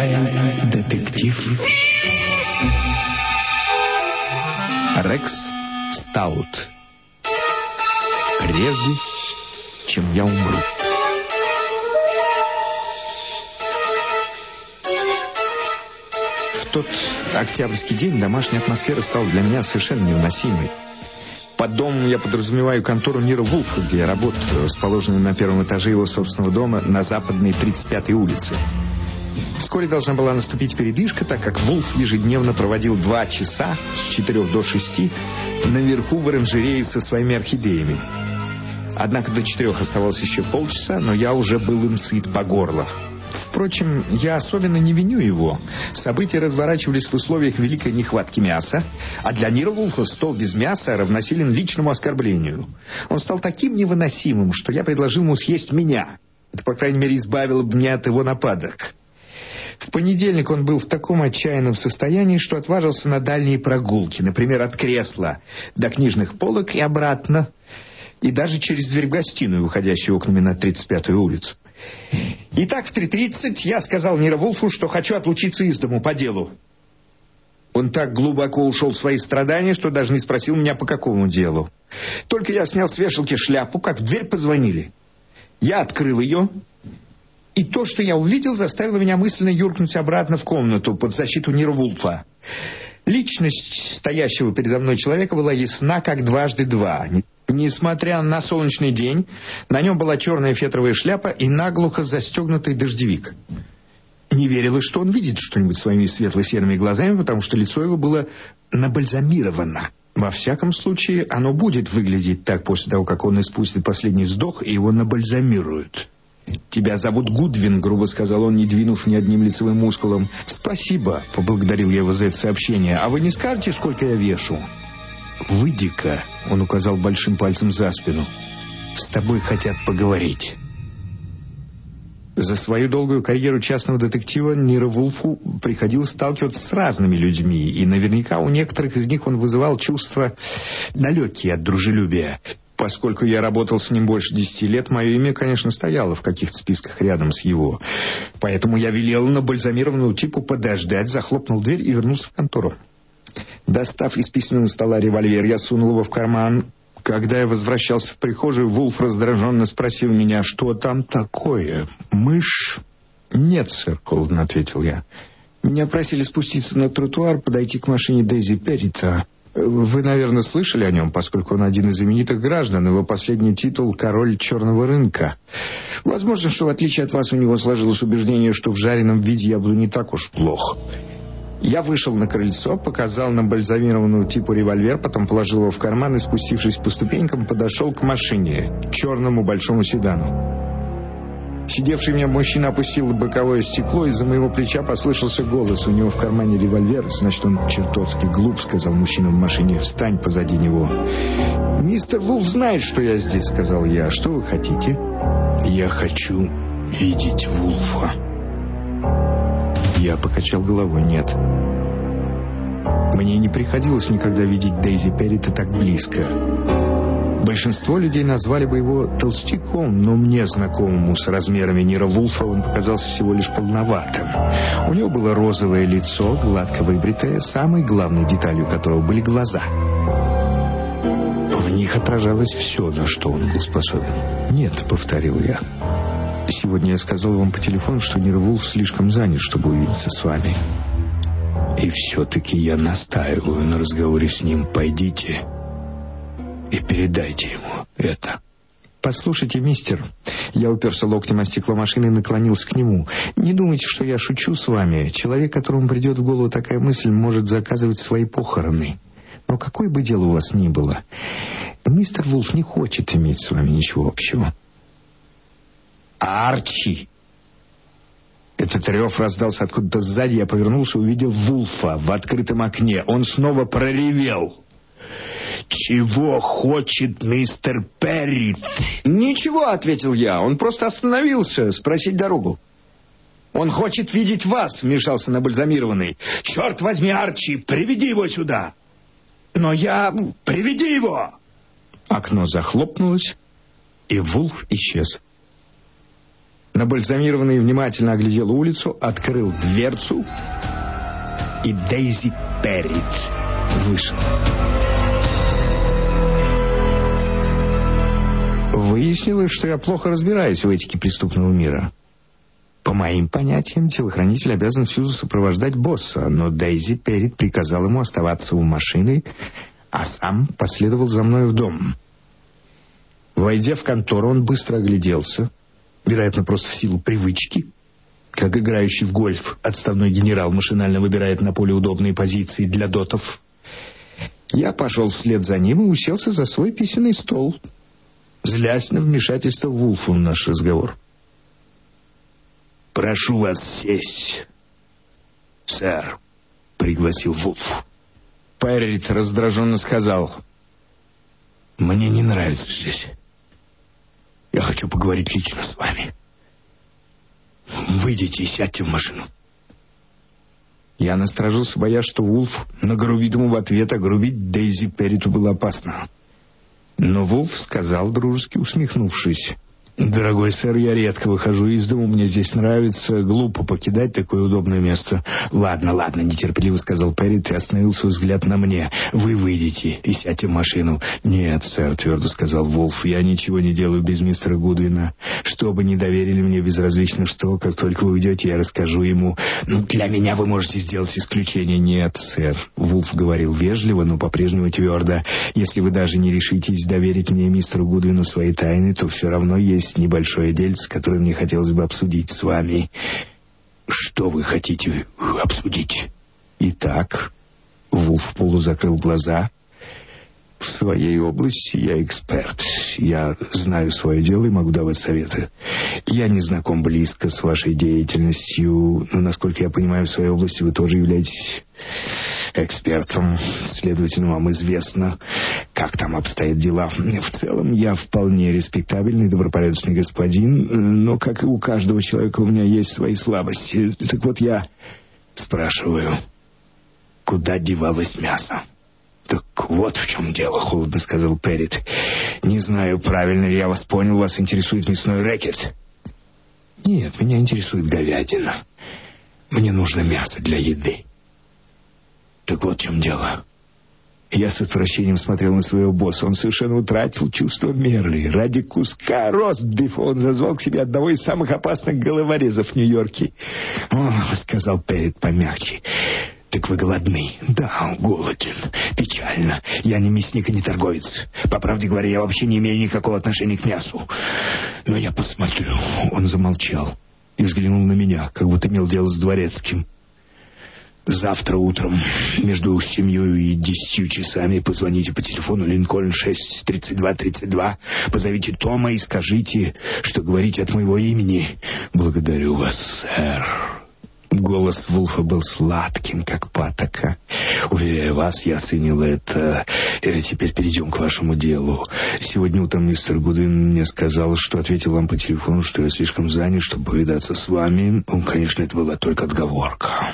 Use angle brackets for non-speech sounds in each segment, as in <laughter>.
читает детектив Рекс Стаут. Прежде, чем я умру. В тот октябрьский день домашняя атмосфера стала для меня совершенно невыносимой. Под домом я подразумеваю контору Нира Вулфа, где я работаю, расположенную на первом этаже его собственного дома на западной 35-й улице. Вскоре должна была наступить передышка, так как Вулф ежедневно проводил два часа с четырех до шести наверху в оранжерее со своими орхидеями. Однако до четырех оставалось еще полчаса, но я уже был им сыт по горло. Впрочем, я особенно не виню его. События разворачивались в условиях великой нехватки мяса, а для Нирвулфа стол без мяса равносилен личному оскорблению. Он стал таким невыносимым, что я предложил ему съесть меня. Это, по крайней мере, избавило бы меня от его нападок. Понедельник он был в таком отчаянном состоянии, что отважился на дальние прогулки, например, от кресла до книжных полок и обратно, и даже через дверь в гостиную, выходящую окнами на 35-ю улицу. Итак, в 3.30 я сказал Нира Вулфу, что хочу отлучиться из дому по делу. Он так глубоко ушел в свои страдания, что даже не спросил меня, по какому делу. Только я снял с вешалки шляпу, как в дверь позвонили. Я открыл ее, и то, что я увидел, заставило меня мысленно юркнуть обратно в комнату под защиту Нира Вулфа. Личность стоящего передо мной человека была ясна, как дважды два. Несмотря на солнечный день, на нем была черная фетровая шляпа и наглухо застегнутый дождевик. Не верилось, что он видит что-нибудь своими светло-серыми глазами, потому что лицо его было набальзамировано. Во всяком случае, оно будет выглядеть так после того, как он испустит последний вздох, и его набальзамируют. «Тебя зовут Гудвин», — грубо сказал он, не двинув ни одним лицевым мускулом. «Спасибо», — поблагодарил я его за это сообщение. «А вы не скажете, сколько я вешу?» «Выйди-ка», — он указал большим пальцем за спину. «С тобой хотят поговорить». За свою долгую карьеру частного детектива Нира Вулфу приходилось сталкиваться с разными людьми, и наверняка у некоторых из них он вызывал чувства далекие от дружелюбия. Поскольку я работал с ним больше десяти лет, мое имя, конечно, стояло в каких-то списках рядом с его. Поэтому я велел на бальзамированную типу подождать, захлопнул дверь и вернулся в контору. Достав из письменного стола револьвер, я сунул его в карман. Когда я возвращался в прихожую, Вулф раздраженно спросил меня, что там такое? Мышь? Нет, сэр, холодно ответил я. Меня просили спуститься на тротуар, подойти к машине Дейзи Перрита. Вы, наверное, слышали о нем, поскольку он один из знаменитых граждан. Его последний титул — «Король черного рынка». Возможно, что в отличие от вас у него сложилось убеждение, что в жареном виде я буду не так уж плох. Я вышел на крыльцо, показал на бальзамированную типу револьвер, потом положил его в карман и, спустившись по ступенькам, подошел к машине, черному большому седану. Сидевший меня мужчина опустил боковое стекло, из-за моего плеча послышался голос. У него в кармане револьвер, значит, он чертовски глуп, сказал мужчина в машине. Встань позади него. «Мистер Вулф знает, что я здесь», — сказал я. «Что вы хотите?» «Я хочу видеть Вулфа». Я покачал головой. «Нет». Мне не приходилось никогда видеть Дейзи Перрита так близко. Большинство людей назвали бы его толстяком, но мне, знакомому с размерами Нира Вулфа, он показался всего лишь полноватым. У него было розовое лицо, гладко выбритое, самой главной деталью которого были глаза. В них отражалось все, на что он был способен. «Нет», — повторил я. «Сегодня я сказал вам по телефону, что Нир Вулф слишком занят, чтобы увидеться с вами». «И все-таки я настаиваю на разговоре с ним. Пойдите» и передайте ему это. «Послушайте, мистер...» Я уперся локтем о стекло машины и наклонился к нему. «Не думайте, что я шучу с вами. Человек, которому придет в голову такая мысль, может заказывать свои похороны. Но какое бы дело у вас ни было, мистер Вулф не хочет иметь с вами ничего общего». «Арчи!» Этот рев раздался откуда-то сзади. Я повернулся и увидел Вулфа в открытом окне. Он снова проревел. «Чего хочет мистер Перри?» «Ничего», — ответил я. «Он просто остановился спросить дорогу». «Он хочет видеть вас», — вмешался набальзамированный. «Черт возьми, Арчи, приведи его сюда!» «Но я... Приведи его!» Окно захлопнулось, и Вулф исчез. Набальзамированный внимательно оглядел улицу, открыл дверцу, и Дейзи Перрит вышел. Выяснилось, что я плохо разбираюсь в этике преступного мира. По моим понятиям, телохранитель обязан всюду сопровождать босса, но Дейзи Перрит приказал ему оставаться у машины, а сам последовал за мной в дом. Войдя в контору, он быстро огляделся, вероятно, просто в силу привычки, как играющий в гольф отставной генерал машинально выбирает на поле удобные позиции для дотов. Я пошел вслед за ним и уселся за свой письменный стол, злясь на вмешательство Вулфа в наш разговор. «Прошу вас сесть, сэр», — пригласил Вулф. Перрит раздраженно сказал. «Мне не нравится здесь. Я хочу поговорить лично с вами. Выйдите и сядьте в машину». Я насторожился, боясь, что Вулф нагрубит ему в ответ, а грубить Дейзи Перриту было опасно. Но Вулф сказал, дружески усмехнувшись. «Дорогой сэр, я редко выхожу из дома, мне здесь нравится. Глупо покидать такое удобное место». «Ладно, ладно», — нетерпеливо сказал Перрит и остановил свой взгляд на мне. «Вы выйдете и сядьте в машину». «Нет, сэр», — твердо сказал Волф, — «я ничего не делаю без мистера Гудвина. Что бы ни доверили мне безразлично что, как только вы уйдете, я расскажу ему. Ну, для меня вы можете сделать исключение». «Нет, сэр», — Вулф говорил вежливо, но по-прежнему твердо. «Если вы даже не решитесь доверить мне мистеру Гудвину свои тайны, то все равно есть есть небольшое дельце, которое мне хотелось бы обсудить с вами. Что вы хотите обсудить? Итак, Вулф полузакрыл глаза. В своей области я эксперт. Я знаю свое дело и могу давать советы. Я не знаком близко с вашей деятельностью, но, насколько я понимаю, в своей области вы тоже являетесь экспертом. Следовательно, вам известно, как там обстоят дела. В целом, я вполне респектабельный, добропорядочный господин, но, как и у каждого человека, у меня есть свои слабости. Так вот, я спрашиваю, куда девалось мясо? «Так вот в чем дело», — холодно сказал Перрит. «Не знаю, правильно ли я вас понял, вас интересует мясной рэкет?» «Нет, меня интересует говядина. Мне нужно мясо для еды». «Так вот в чем дело». Я с отвращением смотрел на своего босса. Он совершенно утратил чувство меры. Ради куска ростбифа он зазвал к себе одного из самых опасных головорезов в Нью-Йорке. Сказал Перрит помягче, «Так вы голодны?» «Да, голоден. Печально. Я не мясник и не торговец. По правде говоря, я вообще не имею никакого отношения к мясу. Но я посмотрю». Он замолчал и взглянул на меня, как будто имел дело с дворецким. Завтра утром между семью и десятью часами позвоните по телефону Линкольн 63232, позовите Тома и скажите, что говорите от моего имени. Благодарю вас, сэр. Голос Вулфа был сладким, как патока. Уверяю вас, я оценил это. И теперь перейдем к вашему делу. Сегодня утром мистер Гудвин мне сказал, что ответил вам по телефону, что я слишком занят, чтобы повидаться с вами. Ну, конечно, это была только отговорка.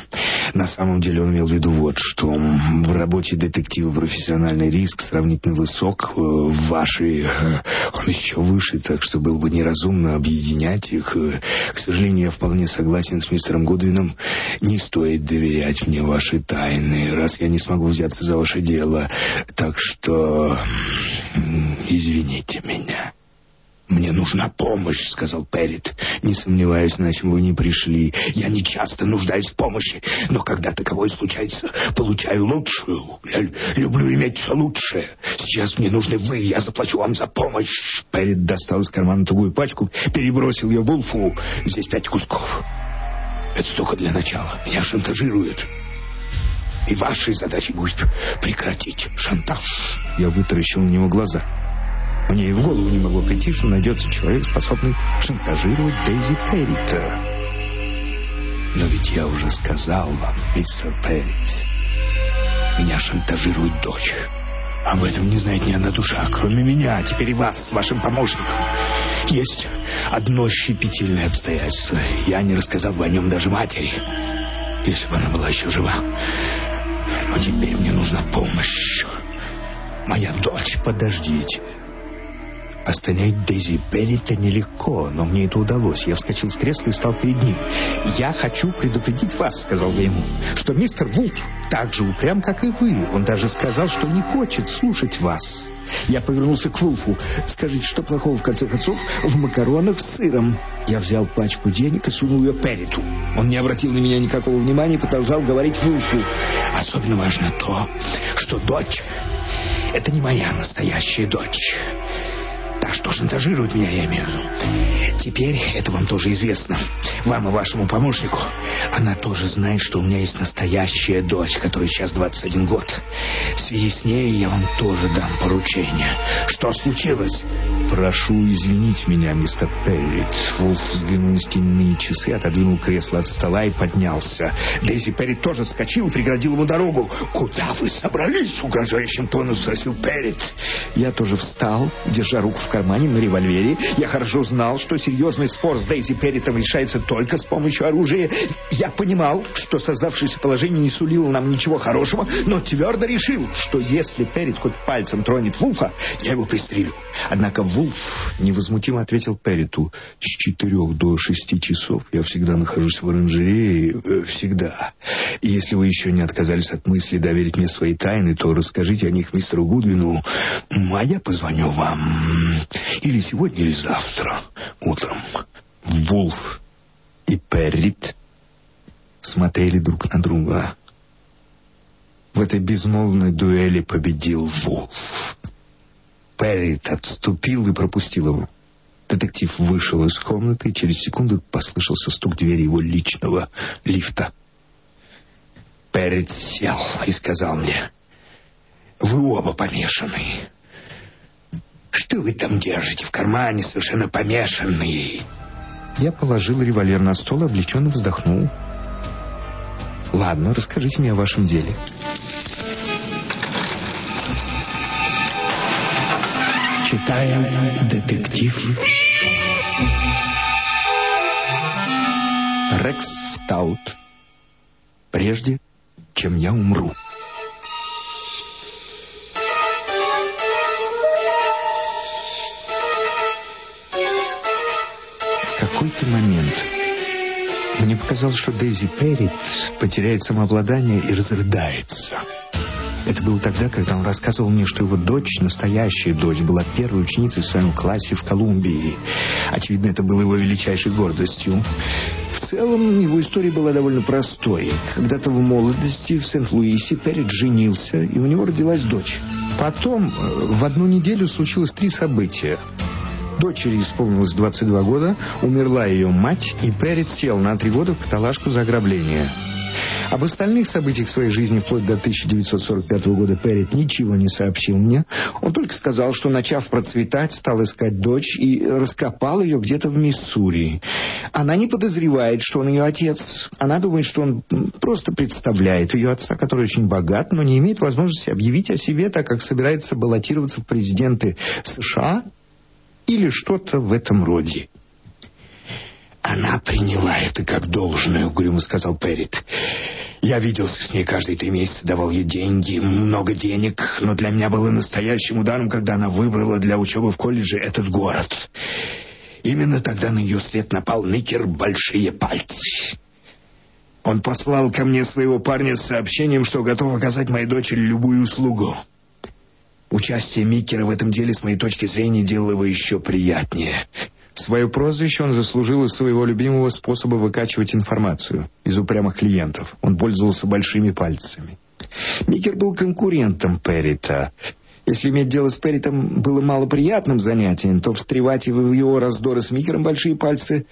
На самом деле он имел в виду вот что. В работе детектива профессиональный риск сравнительно высок. Э, в вашей э, он еще выше, так что было бы неразумно объединять их. Э, к сожалению, я вполне согласен с мистером Гудвином Уильям, не стоит доверять мне ваши тайны, раз я не смогу взяться за ваше дело. Так что извините меня. «Мне нужна помощь», — сказал Перрит. «Не сомневаюсь, иначе вы не пришли. Я не часто нуждаюсь в помощи, но когда таковое случается, получаю лучшую. Я люблю иметь все лучшее. Сейчас мне нужны вы, я заплачу вам за помощь». Перрит достал из кармана тугую пачку, перебросил ее Вулфу. «Здесь пять кусков». Это только для начала. Меня шантажируют. И вашей задачей будет прекратить шантаж. Я вытаращил на него глаза. Мне и в голову не могло прийти, что найдется человек, способный шантажировать Дейзи Перрита. Но ведь я уже сказал вам, мистер Перрит, меня шантажирует дочь. Об этом не знает ни одна душа, кроме меня, а теперь и вас с вашим помощником. Есть одно щепетильное обстоятельство. Я не рассказал бы о нем даже матери, если бы она была еще жива. Но теперь мне нужна помощь. Моя дочь, подождите. Остановить Дейзи Берри-то нелегко, но мне это удалось. Я вскочил с кресла и стал перед ним. «Я хочу предупредить вас», — сказал я ему, «что мистер Вулф так же упрям, как и вы. Он даже сказал, что не хочет слушать вас». Я повернулся к Вулфу. «Скажите, что плохого, в конце концов, в макаронах с сыром?» Я взял пачку денег и сунул ее Перриту. Он не обратил на меня никакого внимания и продолжал говорить Вулфу. «Особенно важно то, что дочь — это не моя настоящая дочь». Та, что шантажирует меня, я имею в виду. Теперь это вам тоже известно. Вам и вашему помощнику. Она тоже знает, что у меня есть настоящая дочь, которой сейчас 21 год. В связи с ней я вам тоже дам поручение. Что случилось? Прошу извинить меня, мистер Перрит. Вулф взглянул на стенные часы, отодвинул кресло от стола и поднялся. Дейзи Перрит тоже вскочил и преградил ему дорогу. «Куда вы собрались?» — угрожающим тоном спросил Перрит. Я тоже встал, держа руку в кармане на револьвере. Я хорошо знал, что серьезный спор с Дейзи Перритом решается только с помощью оружия. Я понимал, что создавшееся положение не сулило нам ничего хорошего, но твердо решил, что если Перрит хоть пальцем тронет Вулфа, я его пристрелю. Однако Вулф невозмутимо ответил Перриту. С четырех до шести часов я всегда нахожусь в оранжерее, э, всегда. И если вы еще не отказались от мысли доверить мне свои тайны, то расскажите о них мистеру Гудвину, а я позвоню вам. Или сегодня, или завтра утром. Вулф и Перрит смотрели друг на друга. В этой безмолвной дуэли победил Вулф. Перрит отступил и пропустил его. Детектив вышел из комнаты, и через секунду послышался стук двери его личного лифта. Перрит сел и сказал мне, «Вы оба помешаны. Что вы там держите в кармане, совершенно помешанные?» Я положил револьвер на стол и облегченно вздохнул. «Ладно, расскажите мне о вашем деле». Читаем детектив. Рекс Стаут. Прежде, чем я умру. Какой-то момент мне показалось, что Дейзи Перрит потеряет самообладание и разрыдается. Это было тогда, когда он рассказывал мне, что его дочь, настоящая дочь, была первой ученицей в своем классе в Колумбии. Очевидно, это было его величайшей гордостью. В целом, его история была довольно простой. Когда-то в молодости в Сент-Луисе Перрит женился, и у него родилась дочь. Потом, э, в одну неделю случилось три события. Дочери исполнилось 22 года, умерла ее мать, и Перрит сел на три года в каталажку за ограбление. Об остальных событиях своей жизни вплоть до 1945 года Перрит ничего не сообщил мне. Он только сказал, что, начав процветать, стал искать дочь и раскопал ее где-то в Миссури. Она не подозревает, что он ее отец. Она думает, что он просто представляет ее отца, который очень богат, но не имеет возможности объявить о себе, так как собирается баллотироваться в президенты США или что-то в этом роде. «Она приняла это как должное», — угрюмо сказал Перрит. «Я виделся с ней каждые три месяца, давал ей деньги, много денег, но для меня было настоящим ударом, когда она выбрала для учебы в колледже этот город. Именно тогда на ее след напал Никер «Большие пальцы». Он послал ко мне своего парня с сообщением, что готов оказать моей дочери любую услугу. Участие Микера в этом деле, с моей точки зрения, делало его еще приятнее. Свое прозвище он заслужил из своего любимого способа выкачивать информацию из упрямых клиентов. Он пользовался большими пальцами. Микер был конкурентом Перрита, если иметь дело с Перритом было малоприятным занятием, то встревать в его раздоры с Микером большие пальцы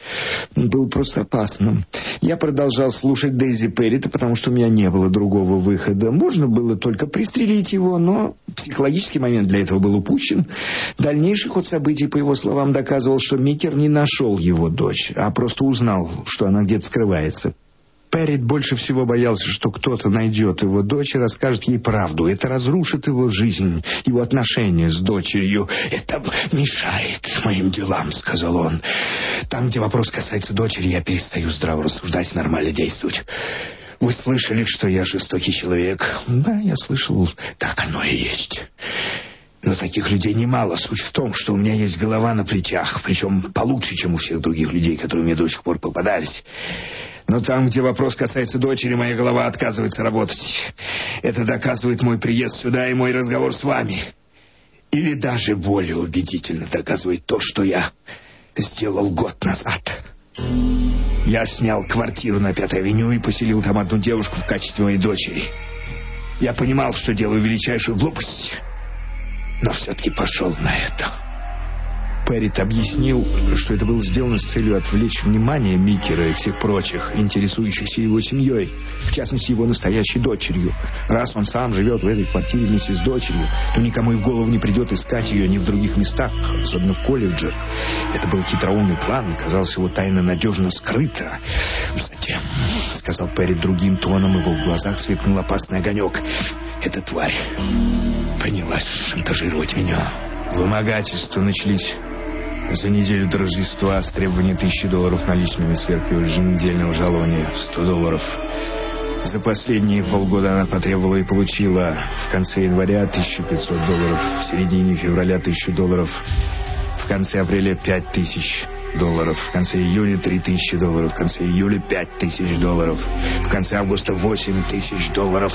было просто опасным. Я продолжал слушать Дейзи Перрита, потому что у меня не было другого выхода. Можно было только пристрелить его, но психологический момент для этого был упущен. Дальнейший ход событий, по его словам, доказывал, что Микер не нашел его дочь, а просто узнал, что она где-то скрывается. Перрит больше всего боялся, что кто-то найдет его дочь и расскажет ей правду. Это разрушит его жизнь, его отношения с дочерью. «Это мешает моим делам», — сказал он. «Там, где вопрос касается дочери, я перестаю здраво рассуждать и нормально действовать». Вы слышали, что я жестокий человек? Да, я слышал. Так оно и есть. Но таких людей немало. Суть в том, что у меня есть голова на плечах, причем получше, чем у всех других людей, которые мне до сих пор попадались. Но там, где вопрос касается дочери, моя голова отказывается работать. Это доказывает мой приезд сюда и мой разговор с вами. Или даже более убедительно доказывает то, что я сделал год назад. Я снял квартиру на Пятой авеню и поселил там одну девушку в качестве моей дочери. Я понимал, что делаю величайшую глупость, но все-таки пошел на это. Перрит объяснил, что это было сделано с целью отвлечь внимание Микера и всех прочих, интересующихся его семьей, в частности, его настоящей дочерью. Раз он сам живет в этой квартире вместе с дочерью, то никому и в голову не придет искать ее ни в других местах, особенно в колледже. Это был хитроумный план, казалось, его тайна надежно скрыта. Затем, сказал Перрит другим тоном, его в глазах сверкнул опасный огонек. Эта тварь принялась шантажировать меня. Вымогательства начались за неделю до Рождества с требованием тысячи долларов наличными сверх еженедельного жалования в 100 долларов. За последние полгода она потребовала и получила в конце января 1500 долларов, в середине февраля 1000 долларов, в конце апреля 5000 долларов, в конце июля 3000 долларов, в конце июля 5000 долларов, в конце августа 8000 долларов.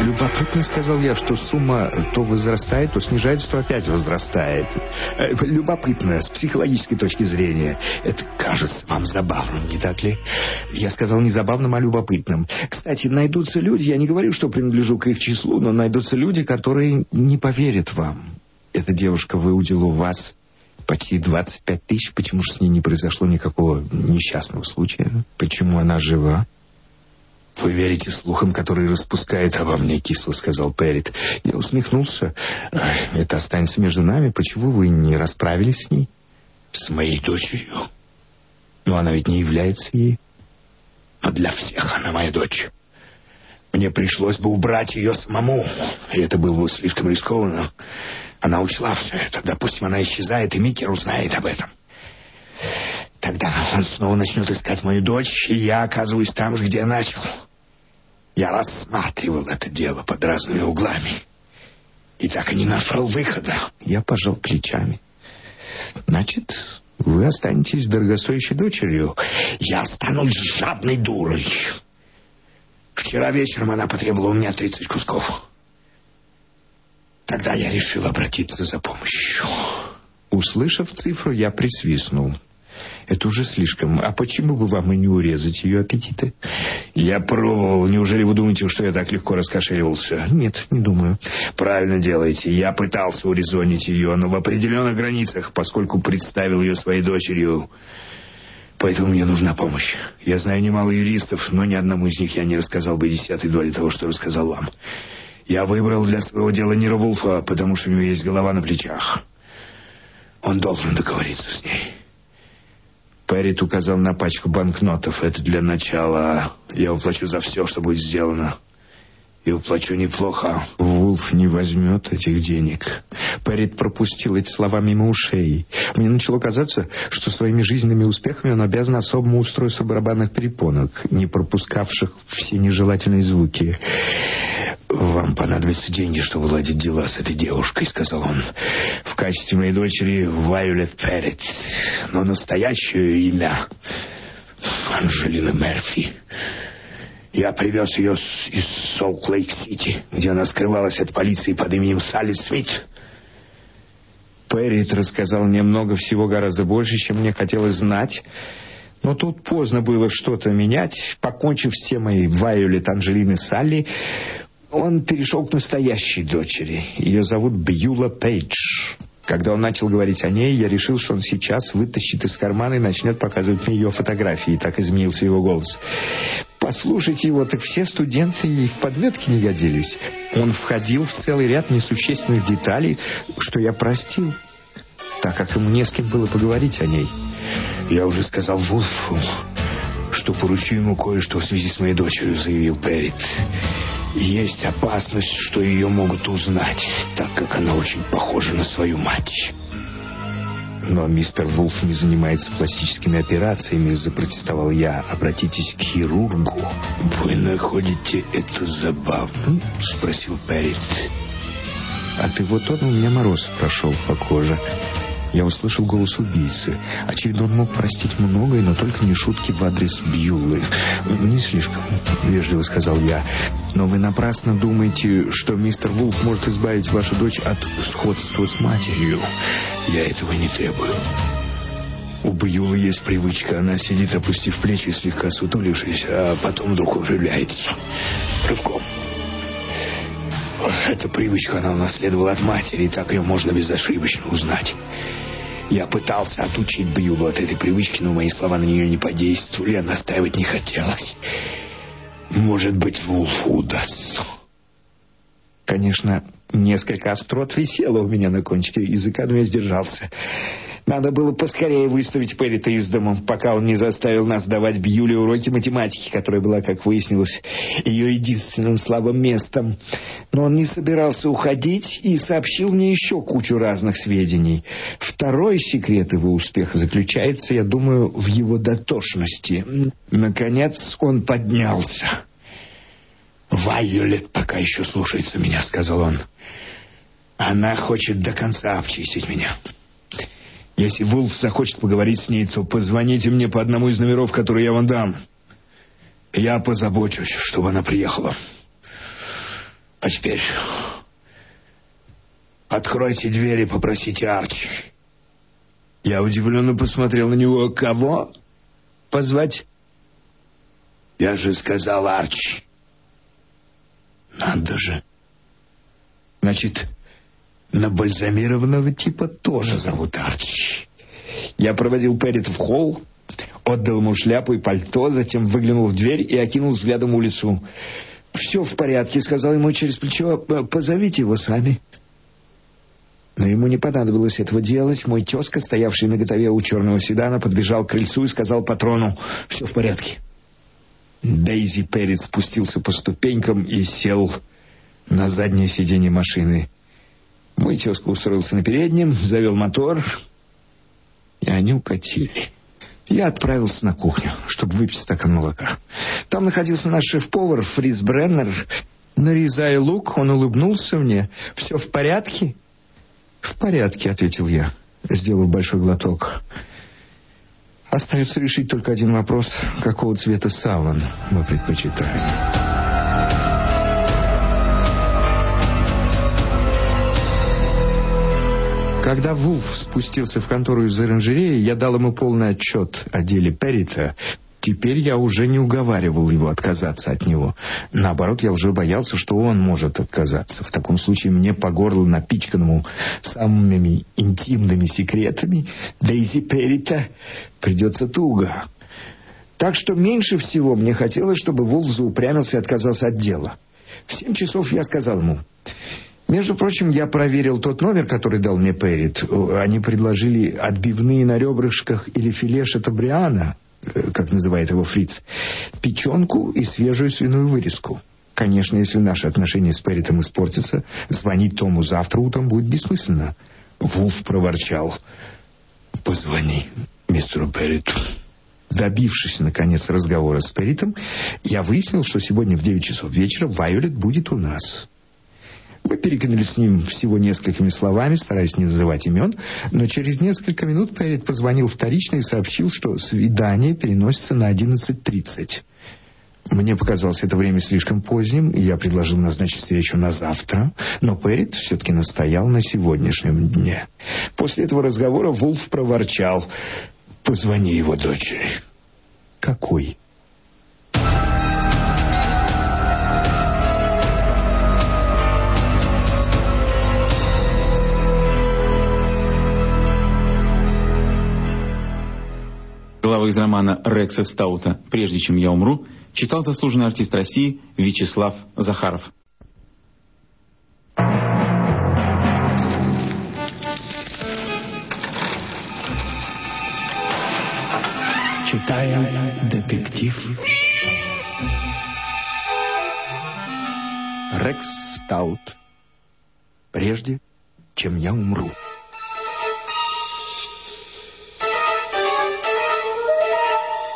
Любопытно, сказал я, что сумма то возрастает, то снижается, то опять возрастает. Э, любопытно, с психологической точки зрения. Это кажется вам забавным, не так ли? Я сказал не забавным, а любопытным. Кстати, найдутся люди, я не говорю, что принадлежу к их числу, но найдутся люди, которые не поверят вам. Эта девушка выудила у вас почти 25 тысяч. Почему же с ней не произошло никакого несчастного случая? Почему она жива? «Вы верите слухам, которые распускает обо мне?» — кисло сказал Перрит. Я усмехнулся. «Это останется между нами. Почему вы не расправились с ней?» «С моей дочерью?» «Но она ведь не является ей». «Но для всех она моя дочь. Мне пришлось бы убрать ее самому, и это было бы слишком рискованно. Она учла все это. Допустим, она исчезает, и Микер узнает об этом. Тогда он снова начнет искать мою дочь, и я оказываюсь там же, где я начал. Я рассматривал это дело под разными углами. И так и не нашел выхода. Я пожал плечами. Значит, вы останетесь дорогостоящей дочерью. Я останусь жадной дурой. Вчера вечером она потребовала у меня 30 кусков. Тогда я решил обратиться за помощью. Услышав цифру, я присвистнул. Это уже слишком. А почему бы вам и не урезать ее аппетиты? Я пробовал. Неужели вы думаете, что я так легко раскошеливался? Нет, не думаю. Правильно делаете. Я пытался урезонить ее, но в определенных границах, поскольку представил ее своей дочерью. Поэтому мне нужна помощь. Я знаю немало юристов, но ни одному из них я не рассказал бы десятой доли того, что рассказал вам. Я выбрал для своего дела Нира Вулфа, потому что у него есть голова на плечах. Он должен договориться с ней. Перрит указал на пачку банкнотов. Это для начала. Я уплачу за все, что будет сделано. И уплачу неплохо. Вулф не возьмет этих денег. Перрит пропустил эти слова мимо ушей. Мне начало казаться, что своими жизненными успехами он обязан особому устройству барабанных перепонок, не пропускавших все нежелательные звуки. «Вам понадобятся деньги, чтобы ладить дела с этой девушкой», — сказал он. «В качестве моей дочери Вайолет Перрит. Но настоящее имя Анжелина Мерфи. Я привез ее из Солт-Лейк-Сити, где она скрывалась от полиции под именем Салли Смит». Перрит рассказал мне много всего гораздо больше, чем мне хотелось знать. Но тут поздно было что-то менять. Покончив с темой Вайолет Анжелины Салли, он перешел к настоящей дочери. Ее зовут Бьюла Пейдж. Когда он начал говорить о ней, я решил, что он сейчас вытащит из кармана и начнет показывать мне ее фотографии. И так изменился его голос. Послушайте его, так все студенты и в подметке не годились. Он входил в целый ряд несущественных деталей, что я простил, так как ему не с кем было поговорить о ней. Я уже сказал Вулфу, что поручу ему кое-что в связи с моей дочерью, заявил Перрит. Есть опасность, что ее могут узнать, так как она очень похожа на свою мать. Но мистер Вулф не занимается пластическими операциями, запротестовал я. Обратитесь к хирургу. Вы находите это забавным? Спросил Перрит. От его тона у меня мороз прошел по коже. Я услышал голос убийцы. Очевидно, он мог простить многое, но только не шутки в адрес Бьюлы. «Не слишком», — вежливо сказал я. «Но вы напрасно думаете, что мистер Вулф может избавить вашу дочь от сходства с матерью. Я этого не требую». У Бьюлы есть привычка. Она сидит, опустив плечи, слегка сутулившись, а потом вдруг оживляется. Рывком. Эта привычка она унаследовала от матери, и так ее можно безошибочно узнать. Я пытался отучить Бьюлу от этой привычки, но мои слова на нее не подействовали, а настаивать не хотелось. Может быть, Вулфу удастся. Конечно, несколько острот висело у меня на кончике языка, но я сдержался. Надо было поскорее выставить Перрита из дома, пока он не заставил нас давать Бьюле уроки математики, которая была, как выяснилось, ее единственным слабым местом. Но он не собирался уходить и сообщил мне еще кучу разных сведений. Второй секрет его успеха заключается, я думаю, в его дотошности. Наконец он поднялся. «Вайолет пока еще слушается меня», — сказал он. «Она хочет до конца обчистить меня». Если Вулф захочет поговорить с ней, то позвоните мне по одному из номеров, которые я вам дам. Я позабочусь, чтобы она приехала. А теперь откройте дверь и попросите Арчи. Я удивленно посмотрел на него. Кого позвать? Я же сказал Арчи. Надо же. Значит, Набальзамированного типа тоже зовут Арчи. Я проводил Перрита в холл, отдал ему шляпу и пальто, затем выглянул в дверь и окинул взглядом улицу. «Все в порядке», — сказал ему через плечо, — «позовите его сами». Но ему не понадобилось этого делать. Мой тезка, стоявший на готове у черного седана, подбежал к крыльцу и сказал патрону «Все в порядке». Дейзи Перрит спустился по ступенькам и сел на заднее сиденье машины. Мой тезка устроился на переднем, завел мотор, и они укатили. Я отправился на кухню, чтобы выпить стакан молока. Там находился наш шеф-повар Фриц Бреннер. Нарезая лук, он улыбнулся мне. «Все в порядке?» «В порядке», — ответил я, сделав большой глоток. «Остается решить только один вопрос. Какого цвета саван мы предпочитаем?» Когда Вулф спустился в контору из оранжереи, я дал ему полный отчет о деле Перрита. Теперь я уже не уговаривал его отказаться от него. Наоборот, я уже боялся, что он может отказаться. В таком случае мне по горло напичканному самыми интимными секретами Дейзи Перрита придется туго. Так что меньше всего мне хотелось, чтобы Вулф заупрямился и отказался от дела. В семь часов я сказал ему... Между прочим, я проверил тот номер, который дал мне Перрит. Они предложили отбивные на ребрышках или филе шатабриана, э, как называет его Фриц, печенку и свежую свиную вырезку. Конечно, если наши отношения с Перритом испортятся, звонить Тому завтра утром будет бессмысленно. Вулф проворчал. «Позвони мистеру Перриту». Добившись, наконец, разговора с Перритом, я выяснил, что сегодня в 9 часов вечера Вайолет будет у нас. Мы перекинулись с ним всего несколькими словами, стараясь не называть имен, но через несколько минут Перрит позвонил вторично и сообщил, что свидание переносится на 11.30. Мне показалось это время слишком поздним, и я предложил назначить встречу на завтра, но Перрит все-таки настоял на сегодняшнем дне. После этого разговора Вулф проворчал «Позвони его дочери». «Какой?» Глава из романа Рекса Стаута «Прежде чем я умру» читал заслуженный артист России Вячеслав Захаров. Читаем детектив. Рекс Стаут. Прежде чем я умру.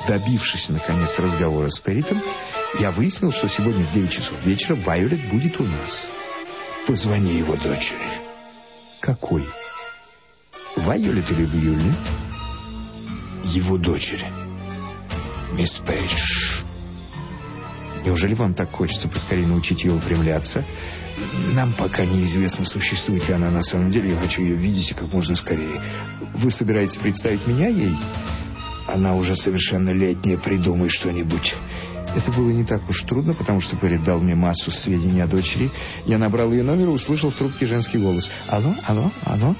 Добившись, наконец, разговора с Перритом, я выяснил, что сегодня в 9 часов вечера Вайолет будет у нас. Позвони его дочери. Какой? Вайолет или Бьюли? Его дочери. Мисс Пейдж. Неужели вам так хочется поскорее научить ее упрямляться? Нам пока неизвестно, существует ли она на самом деле. Я хочу ее видеть как можно скорее. Вы собираетесь представить меня ей? Она уже совершеннолетняя. Придумай что-нибудь. Это было не так уж трудно, потому что Перри дал мне массу сведений о дочери. Я набрал ее номер и услышал в трубке женский голос. «Алло, алло, алло?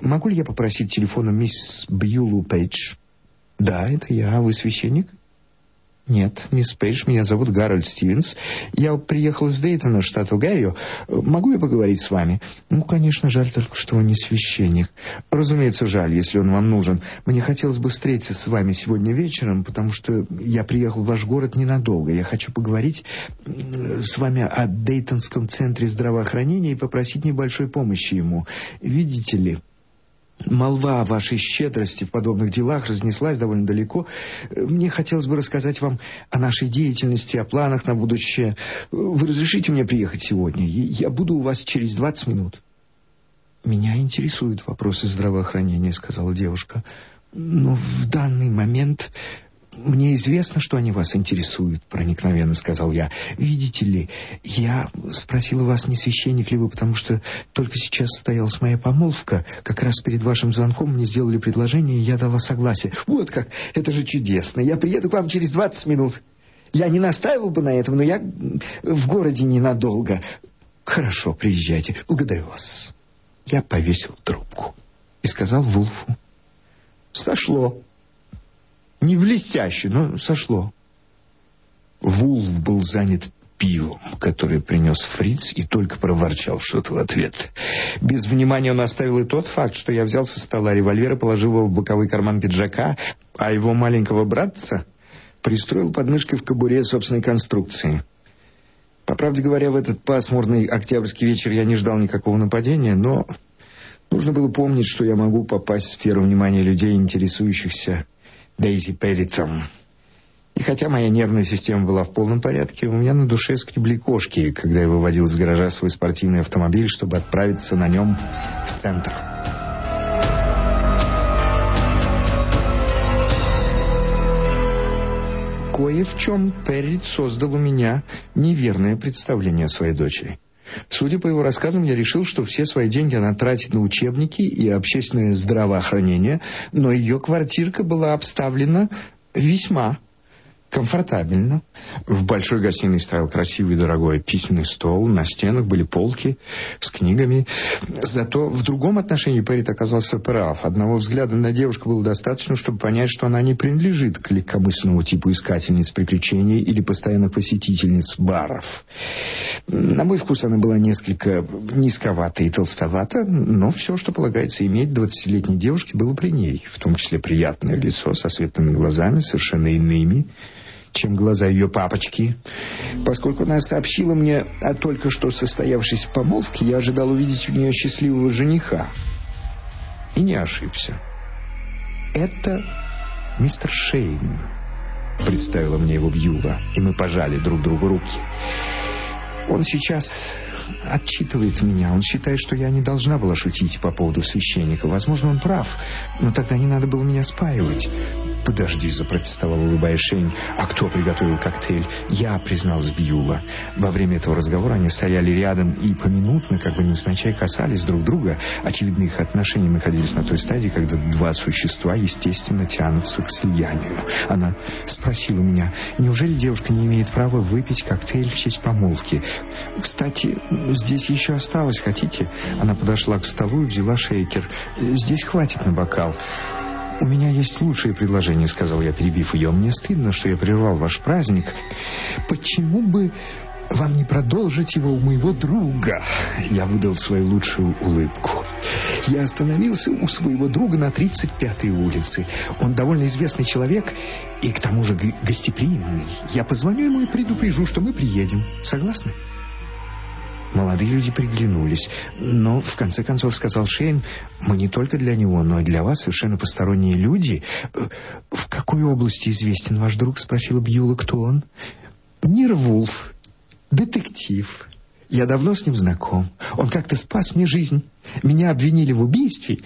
Могу ли я попросить телефона мисс Бьюлу Пейдж?» «Да, это я. Вы священник?» «Нет, мисс Пейдж, меня зовут Гарольд Стивенс. Я приехал из Дейтона, штат Огайо. Могу я поговорить с вами?» «Ну, конечно, жаль только, что он не священник. Разумеется, жаль, если он вам нужен. Мне хотелось бы встретиться с вами сегодня вечером, потому что я приехал в ваш город ненадолго. Я хочу поговорить с вами о Дейтонском центре здравоохранения и попросить небольшой помощи ему. Видите ли...» Молва о вашей щедрости в подобных делах разнеслась довольно далеко. Мне хотелось бы рассказать вам о нашей деятельности, о планах на будущее. Вы разрешите мне приехать сегодня? Я буду у вас через 20 минут. Меня интересуют вопросы здравоохранения, сказала девушка. Но в данный момент «Мне известно, что они вас интересуют», — проникновенно сказал я. «Видите ли, я спросила вас, не священник ли вы, потому что только сейчас состоялась моя помолвка. Как раз перед вашим звонком мне сделали предложение, и я дала согласие». «Вот как! Это же чудесно! Я приеду к вам через двадцать минут. Я не настаивал бы на этом, но я в городе ненадолго. Хорошо, приезжайте. Благодарю вас». Я повесил трубку и сказал Вулфу. «Сошло». Не блестяще, но сошло. Вулф был занят пивом, которое принес Фриц, и только проворчал что-то в ответ. Без внимания он оставил и тот факт, что я взял со стола револьвер и положил его в боковой карман пиджака, а его маленького братца пристроил под мышкой в кобуре собственной конструкции. По правде говоря, в этот пасмурный октябрьский вечер я не ждал никакого нападения, но нужно было помнить, что я могу попасть в сферу внимания людей, интересующихся Дейзи Пеллитом. И хотя моя нервная система была в полном порядке, у меня на душе скребли кошки, когда я выводил из гаража свой спортивный автомобиль, чтобы отправиться на нем в центр. Кое в чем Перрит создал у меня неверное представление о своей дочери. Судя по его рассказам, я решил, что все свои деньги она тратит на учебники и общественное здравоохранение, но ее квартирка была обставлена весьма комфортабельно. В большой гостиной стоял красивый дорогой письменный стол, на стенах были полки с книгами. Зато в другом отношении Пэрит оказался прав. Одного взгляда на девушку было достаточно, чтобы понять, что она не принадлежит к легкомысленному типу искательниц приключений или постоянных посетительниц баров. На мой вкус она была несколько низковата и толстовата, но все, что полагается иметь двадцатилетней девушке, было при ней, в том числе приятное лицо со светлыми глазами, совершенно иными, чем глаза ее папочки. Поскольку она сообщила мне о только что состоявшейся помолвке, я ожидал увидеть у нее счастливого жениха. И не ошибся. Это мистер Шейн, представила мне его Бьюла, и мы пожали друг другу руки. Он сейчас отчитывает меня. Он считает, что я не должна была шутить по поводу священника. Возможно, он прав, но тогда не надо было меня спаивать. «Подожди», — запротестовал улыбаясь Шейн. «А кто приготовил коктейль?» «Я», — призналась Бьюла. Во время этого разговора они стояли рядом и поминутно, как бы невзначай, касались друг друга. Очевидно, их отношения находились на той стадии, когда два существа, естественно, тянутся к слиянию. Она спросила меня, неужели девушка не имеет права выпить коктейль в честь помолвки? «Кстати, здесь еще осталось, хотите?» Она подошла к столу и взяла шейкер. «Здесь хватит на бокал». «У меня есть лучшее предложение», — сказал я, перебив ее. «Мне стыдно, что я прервал ваш праздник. Почему бы вам не продолжить его у моего друга?» Я выдал свою лучшую улыбку. Я остановился у своего друга на 35-й улице. Он довольно известный человек и к тому же гостеприимный. Я позвоню ему и предупрежу, что мы приедем. Согласны? Молодые люди приглянулись. Но, в конце концов, сказал Шейн, мы не только для него, но и для вас совершенно посторонние люди. В какой области известен ваш друг? Спросила Бьюла, кто он. Нир Вулф, детектив. Я давно с ним знаком. Он как-то спас мне жизнь. Меня обвинили в убийстве,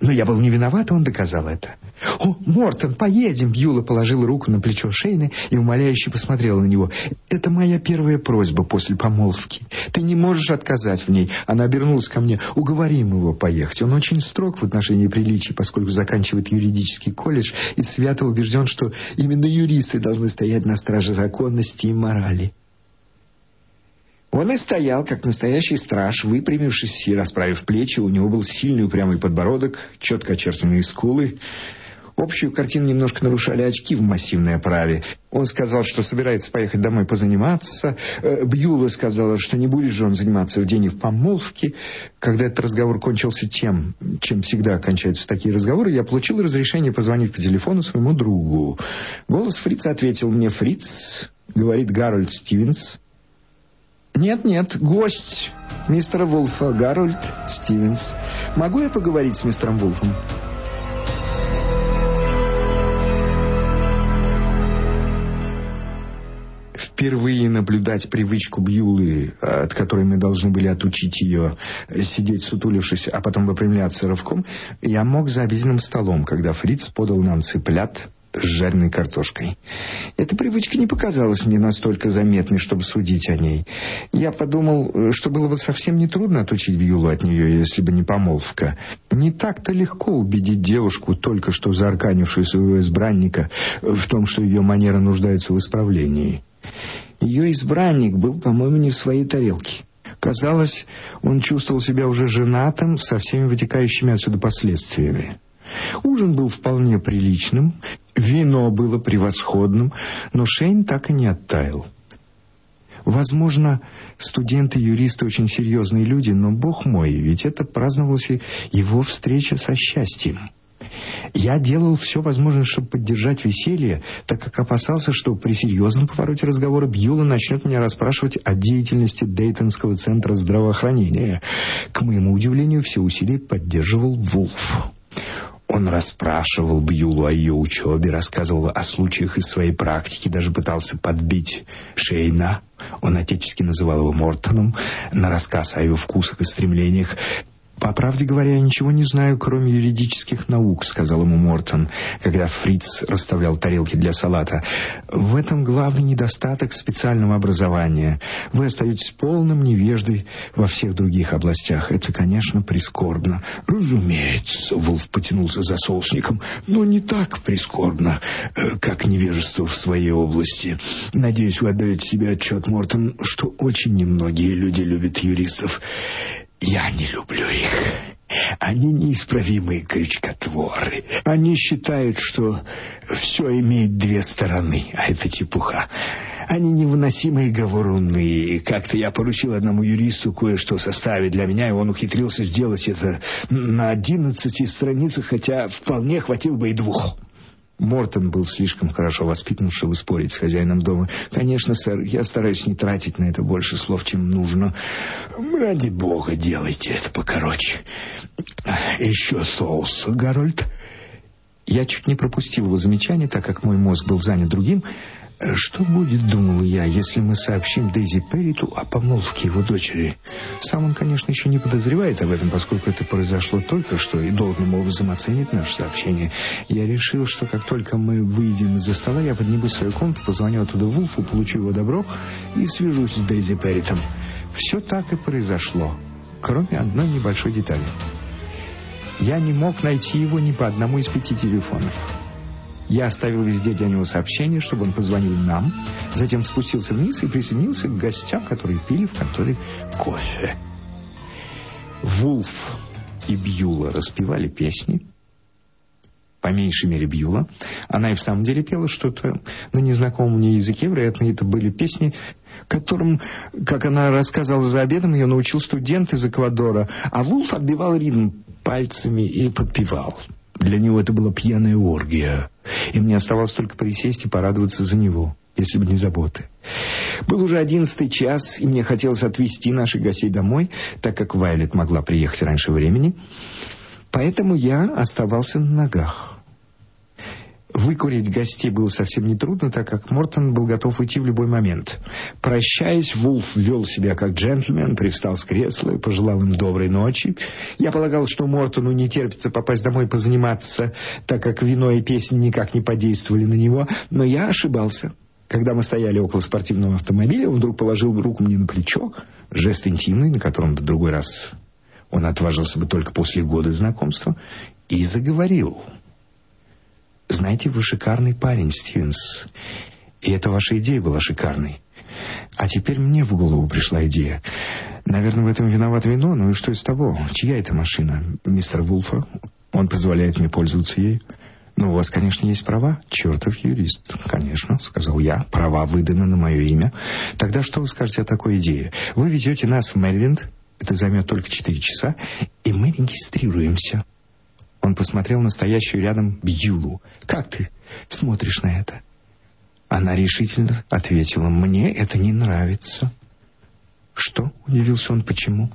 но я был не виноват, он доказал это. «О, Мортон, поедем!» Бьюла положила руку на плечо Шейна и умоляюще посмотрела на него. «Это моя первая просьба после помолвки. Ты не можешь отказать в ней». Она обернулась ко мне. «Уговорим его поехать. Он очень строг в отношении приличий, поскольку заканчивает юридический колледж и свято убежден, что именно юристы должны стоять на страже законности и морали». Он и стоял, как настоящий страж, выпрямившись и расправив плечи. У него был сильный упрямый подбородок, четко очерченные скулы. Общую картину немножко нарушали очки в массивной оправе. Он сказал, что собирается поехать домой позаниматься. Э, Бьюла сказала, что не будет же он заниматься в день их помолвки. Когда этот разговор кончился тем, чем всегда кончаются такие разговоры, я получил разрешение позвонить по телефону своему другу. Голос Фрица ответил мне «Фриц», говорит Гарольд Стивенс. «Нет-нет, гость мистера Вулфа, Гарольд Стивенс. Могу я поговорить с мистером Вулфом?» Впервые наблюдать привычку Бьюлы, от которой мы должны были отучить ее сидеть сутулившись, а потом выпрямляться рывком, я мог за обеденным столом, когда Фриц подал нам цыплят с жареной картошкой. Эта привычка не показалась мне настолько заметной, чтобы судить о ней. Я подумал, э, что было бы совсем нетрудно отучить Вьюлу от нее, если бы не помолвка. Не так-то легко убедить девушку, только что заарканившую своего избранника, в том, что ее манера нуждается в исправлении. Ее избранник был, по-моему, не в своей тарелке. Казалось, он чувствовал себя уже женатым со всеми вытекающими отсюда последствиями. Ужин был вполне приличным, вино было превосходным, но Шейн так и не оттаял. Возможно, студенты-юристы очень серьезные люди, но, бог мой, ведь это праздновалась его встреча со счастьем. Я делал все возможное, чтобы поддержать веселье, так как опасался, что при серьезном повороте разговора Бьюла начнет меня расспрашивать о деятельности Дейтонского центра здравоохранения. К моему удивлению, все усилия поддерживал Вулф. Он расспрашивал Бьюлу о ее учебе, рассказывал о случаях из своей практики, даже пытался подбить Шейна, он отечески называл его Мортоном, на рассказ о ее вкусах и стремлениях. «По правде говоря, я ничего не знаю, кроме юридических наук», — сказал ему Мортон, когда Фриц расставлял тарелки для салата. «В этом главный недостаток специального образования. Вы остаетесь полным невеждой во всех других областях. Это, конечно, прискорбно». «Разумеется», — Вулф потянулся за соусником, «но не так прискорбно, э, как невежество в своей области. Надеюсь, вы отдаете себе отчет, Мортон, что очень немногие люди любят юристов». Я не люблю их. Они неисправимые крючкотворы. Они считают, что все имеет две стороны, а это чепуха. Они невыносимые говоруны. Как-то я поручил одному юристу кое-что составить для меня, и он ухитрился сделать это на одиннадцати страницах, хотя вполне хватил бы и двух. Мортон был слишком хорошо воспитан, чтобы спорить с хозяином дома. «Конечно, сэр, я стараюсь не тратить на это больше слов, чем нужно. Ради бога, делайте это покороче. Еще соус, Гарольд?» Я чуть не пропустил его замечание, так как мой мозг был занят другим. Что будет, думал я, если мы сообщим Дейзи Перриту о помолвке его дочери? Сам он, конечно, еще не подозревает об этом, поскольку это произошло только что и должным образом оценит наше сообщение. Я решил, что как только мы выйдем из-за стола, я поднимусь в свою комнату, позвоню оттуда Вулфу, получу его добро и свяжусь с Дейзи Перритом. Все так и произошло, кроме одной небольшой детали. Я не мог найти его ни по одному из пяти телефонов. Я оставил везде для него сообщение, чтобы он позвонил нам, затем спустился вниз и присоединился к гостям, которые пили в конторе кофе. Вулф и Бьюла распевали песни, по меньшей мере Бьюла. Она и в самом деле пела что-то на незнакомом мне языке. Вероятно, это были песни, которым, как она рассказала за обедом, ее научил студент из Эквадора. А Вулф отбивал ритм пальцами и подпевал. Для него это была пьяная оргия, и мне оставалось только присесть и порадоваться за него, если бы не заботы. Был уже одиннадцатый час, и мне хотелось отвезти наших гостей домой, так как Вайлет могла приехать раньше времени. Поэтому я оставался на ногах. Выкурить гостей было совсем нетрудно, так как Мортон был готов уйти в любой момент. Прощаясь, Вулф вел себя как джентльмен, привстал с кресла и пожелал им доброй ночи. Я полагал, что Мортону не терпится попасть домой позаниматься, так как вино и песни никак не подействовали на него, но я ошибался. Когда мы стояли около спортивного автомобиля, он вдруг положил руку мне на плечо, жест интимный, на котором в другой раз он отважился бы только после года знакомства, и заговорил. Знаете, вы шикарный парень, Стивенс. И эта ваша идея была шикарной. А теперь мне в голову пришла идея. Наверное, в этом виноват вино, ну и что из того? Чья это машина? Мистер Вулфа? Он позволяет мне пользоваться ею? Ну, у вас, конечно, есть права. Чертов юрист. Конечно, сказал я. Права выданы на мое имя. Тогда что вы скажете о такой идее? Вы везете нас в Мэриленд. Это займет только четыре часа. И мы регистрируемся. Он посмотрел на стоящую рядом Бьюлу. «Как ты смотришь на это?» Она решительно ответила, «Мне это не нравится». «Что?» — удивился он, «почему?»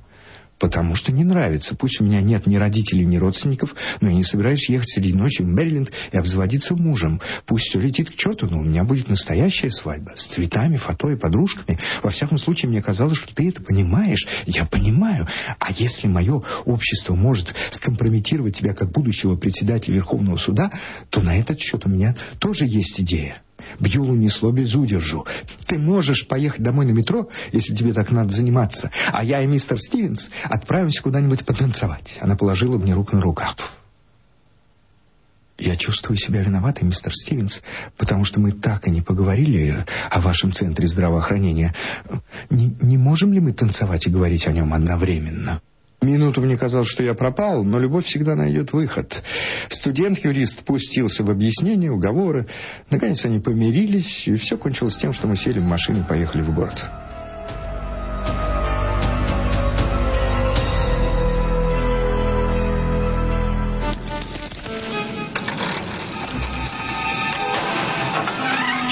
Потому что не нравится. Пусть у меня нет ни родителей, ни родственников, но я не собираюсь ехать среди ночи в Мэриленд и обзаводиться мужем. Пусть все летит к черту, но у меня будет настоящая свадьба. С цветами, фото и подружками. Во всяком случае, мне казалось, что ты это понимаешь. Я понимаю. А если мое общество может скомпрометировать тебя как будущего председателя Верховного суда, то на этот счет у меня тоже есть идея. Бьюлу несло без удержу. Ты можешь поехать домой на метро, если тебе так надо заниматься, а я и мистер Стивенс отправимся куда-нибудь потанцевать. Она положила мне руку на рукав. Я чувствую себя виноватой, мистер Стивенс, потому что мы так и не поговорили о вашем центре здравоохранения. Не, не можем ли мы танцевать и говорить о нем одновременно?» Минуту мне казалось, что я пропал, но любовь всегда найдет выход. Студент-юрист пустился в объяснения, уговоры. Наконец они помирились, и все кончилось тем, что мы сели в машину и поехали в город.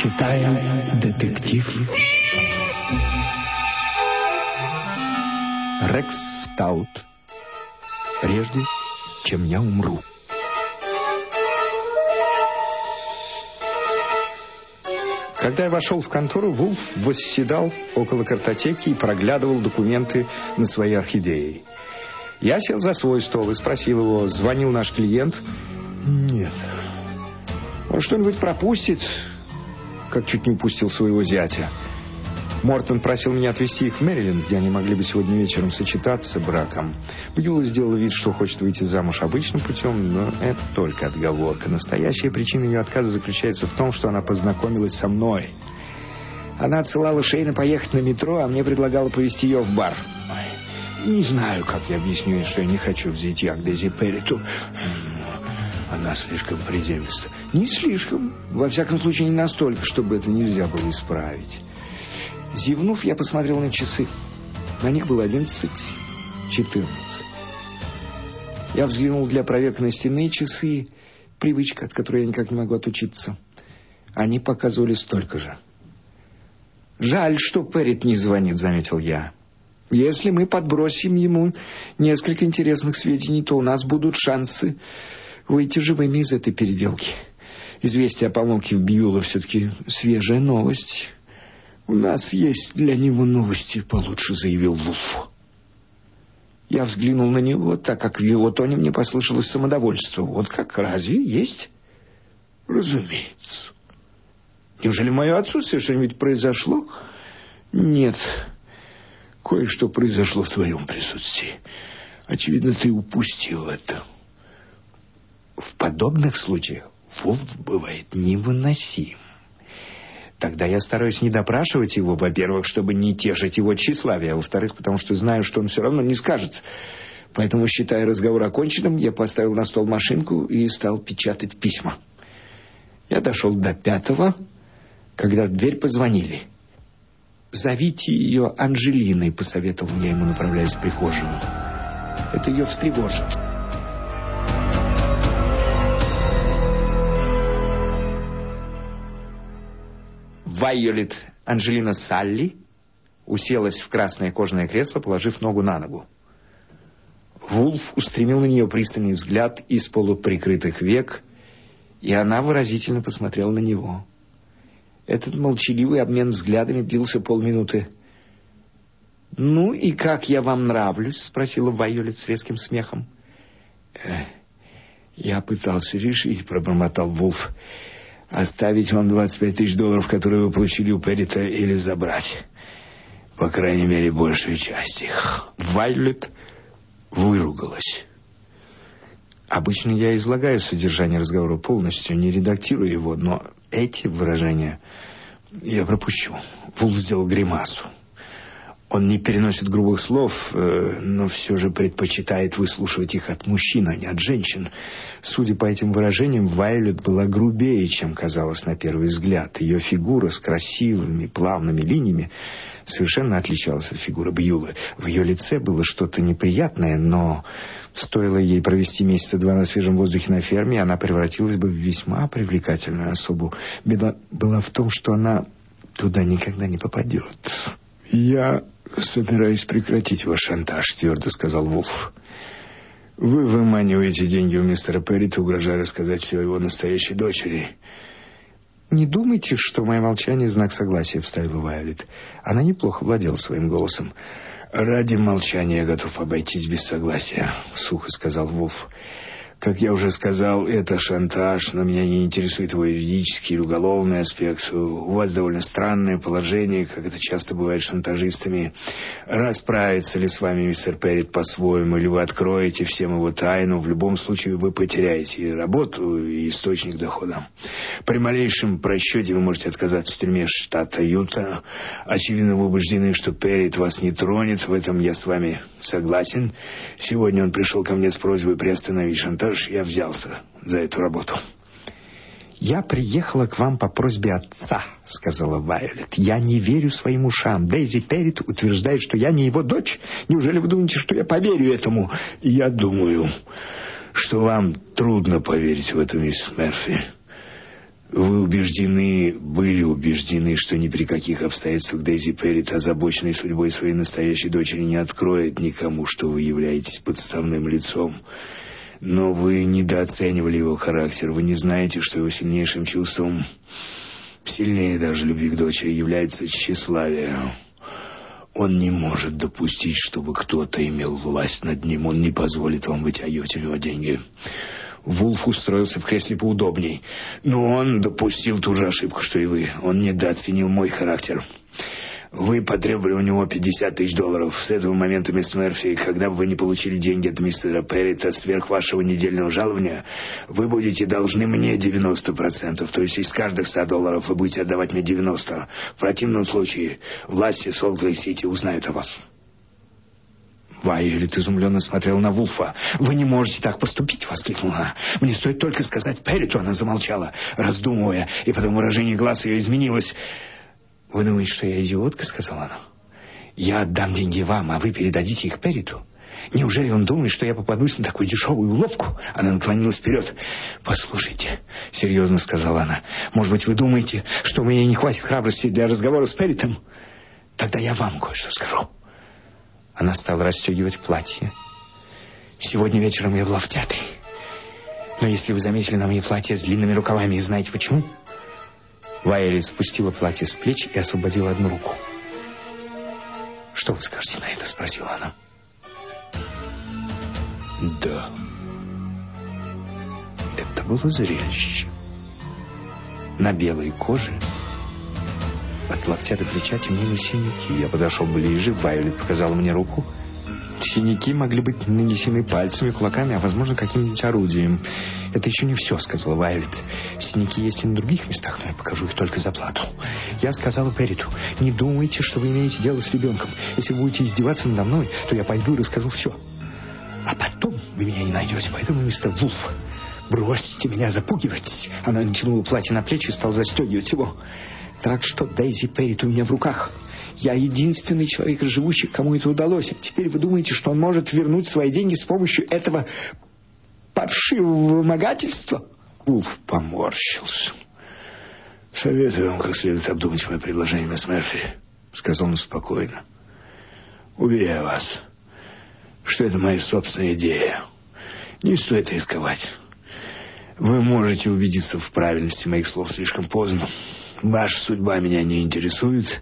Читаем детектив Рекс Стаут. Прежде, чем я умру. Когда я вошел в контору, Вулф восседал около картотеки и проглядывал документы на своей орхидеи. Я сел за свой стол и спросил его, звонил наш клиент? Нет. Он что-нибудь пропустит, как чуть не упустил своего зятя. Мортон просил меня отвезти их в Мэриленд, где они могли бы сегодня вечером сочетаться браком. Бьюла сделала вид, что хочет выйти замуж обычным путем, но это только отговорка. Настоящая причина ее отказа заключается в том, что она познакомилась со мной. Она отсылала Шейна поехать на метро, а мне предлагала повезти ее в бар. Не знаю, как я объясню ей, что я не хочу взять я к Дези Перриту. Она слишком приземиста. Не слишком. Во всяком случае, не настолько, чтобы это нельзя было исправить. Зевнув, я посмотрел на часы. На них было одиннадцать, четырнадцать. Я взглянул для проверки на стенные часы, привычка, от которой я никак не могу отучиться. Они показывали столько же. «Жаль, что Перрит не звонит», — заметил я. «Если мы подбросим ему несколько интересных сведений, то у нас будут шансы выйти живыми из этой переделки. Известие о поломке в Бьюла все-таки свежая новость». «У нас есть для него новости получше», — заявил Вулф. Я взглянул на него, так как в его тоне мне послышалось самодовольство. «Вот как, разве есть?» «Разумеется». «Неужели в мое отсутствие что-нибудь произошло?» «Нет, кое-что произошло в твоем присутствии. Очевидно, ты упустил это». В подобных случаях Вулф бывает невыносим. Тогда я стараюсь не допрашивать его, во-первых, чтобы не тешить его тщеславие, а во-вторых, потому что знаю, что он все равно не скажет. Поэтому, считая разговор оконченным, я поставил на стол машинку и стал печатать письма. Я дошел до пятого, когда в дверь позвонили. «Зовите ее Анжелиной», — посоветовал я ему, направляясь в прихожую. «Это ее встревожит». Вайолет Анжелина Салли уселась в красное кожаное кресло, положив ногу на ногу. Вулф устремил на нее пристальный взгляд из полуприкрытых век И она выразительно посмотрела на него. Этот молчаливый обмен взглядами длился полминуты. «Ну и как я вам нравлюсь?» — спросила Вайолет с резким смехом. «Я пытался решить», — пробормотал Вулф, — «оставить вам 25 тысяч долларов, которые вы получили у Перрита, или забрать. По крайней мере, большую часть их». Вайолет выругалась. Обычно я излагаю содержание разговора полностью, не редактирую его, но эти выражения я пропущу. Вулф сделал гримасу. Он не переносит грубых слов, э, но все же предпочитает выслушивать их от мужчин, а не от женщин. Судя по этим выражениям, Вайлет была грубее, чем казалось на первый взгляд. Ее фигура с красивыми плавными линиями совершенно отличалась от фигуры Бьюлы. В ее лице было что-то неприятное, но стоило ей провести месяца два на свежем воздухе на ферме, она превратилась бы в весьма привлекательную особу. Беда была в том, что она туда никогда не попадет. «Я собираюсь прекратить ваш шантаж», — твердо сказал Вулф. «Вы выманиваете деньги у мистера Перрита, угрожая рассказать все его настоящей дочери». «Не думайте, что мое молчание — знак согласия», — вставила Вайолет. Она неплохо владела своим голосом. «Ради молчания я готов обойтись без согласия», — сухо сказал Вулф. Как я уже сказал, это шантаж, но меня не интересует его юридический или уголовный аспект. У вас довольно странное положение, как это часто бывает с шантажистами. Расправится ли с вами мистер Перрит по-своему, или вы откроете всем его тайну, в любом случае вы потеряете и работу, и источник дохода. При малейшем просчете вы можете отказаться в тюрьме штата Юта. Очевидно, вы убеждены, что Перрит вас не тронет, в этом я с вами согласен. Сегодня он пришел ко мне с просьбой приостановить шантаж, ж я взялся за эту работу. «Я приехала к вам по просьбе отца», — сказала Вайолет. «Я не верю своим ушам. Дейзи Перрит утверждает, что я не его дочь. Неужели вы думаете, что я поверю этому?» «Я думаю, что вам трудно поверить в это, мисс Мерфи. Вы убеждены, были убеждены, что ни при каких обстоятельствах Дейзи Перрит, озабоченной судьбой своей настоящей дочери, не откроет никому, что вы являетесь подставным лицом». Но вы недооценивали его характер. Вы не знаете, что его сильнейшим чувством, сильнее даже любви к дочери, является тщеславие. Он не может допустить, чтобы кто-то имел власть над ним. Он не позволит вам вытягивать у него деньги. Вулф устроился в кресле поудобней. Но он допустил ту же ошибку, что и вы. Он недооценил мой характер. Вы потребовали у него 50 тысяч долларов. С этого момента, мисс Мерфи, когда бы вы не получили деньги от мистера Перрита сверх вашего недельного жалования, вы будете должны мне 90%. То есть из каждых 100 долларов вы будете отдавать мне 90. В противном случае власти Солт-Лей-Сити узнают о вас. Вайолет изумленно смотрел на Вулфа. «Вы не можете так поступить!» — воскликнула она. «Мне стоит только сказать Перриту!» — она замолчала, раздумывая, и потом выражение глаз ее изменилось. «Вы думаете, что я идиотка?» — сказала она. «Я отдам деньги вам, а вы передадите их Перриту?» Неужели он думает, что я попадусь на такую дешевую уловку? Она наклонилась вперед. «Послушайте», — серьезно сказала она, «может быть, вы думаете, что у меня не хватит храбрости для разговора с Перритом? Тогда я вам кое-что скажу». Она стала расстегивать платье. «Сегодня вечером я была в театре. Но если вы заметили на мне платье с длинными рукавами, знаете почему?» Вайли спустила платье с плеч и освободила одну руку. «Что вы скажете на это?» — спросила она. «Да». Это было зрелище. На белой коже от локтя до плеча темнели синяки. Я подошел ближе, Вайолет показала мне руку — Синяки могли быть нанесены пальцами, кулаками, а, возможно, каким-нибудь орудием. «Это еще не все», — сказала Вайлет. «Синяки есть и на других местах, но я покажу их только за плату». Я сказала Перриту, «Не думайте, что вы имеете дело с ребенком. Если будете издеваться надо мной, то я пойду и расскажу все. А потом вы меня не найдете, поэтому, мистер Вулф, бросьте меня запугивать». Она натянула платье на плечи и стала застегивать его. «Так что Дейзи Перрит у меня в руках». Я единственный человек из живущих, кому это удалось. Теперь вы думаете, что он может вернуть свои деньги с помощью этого паршивого вымогательства? Вулф поморщился. «Советую вам как следует обдумать мое предложение, мисс Мерфи», — сказал он спокойно. «Уверяю вас, что это моя собственная идея. Не стоит рисковать. Вы можете убедиться в правильности моих слов слишком поздно. Ваша судьба меня не интересует.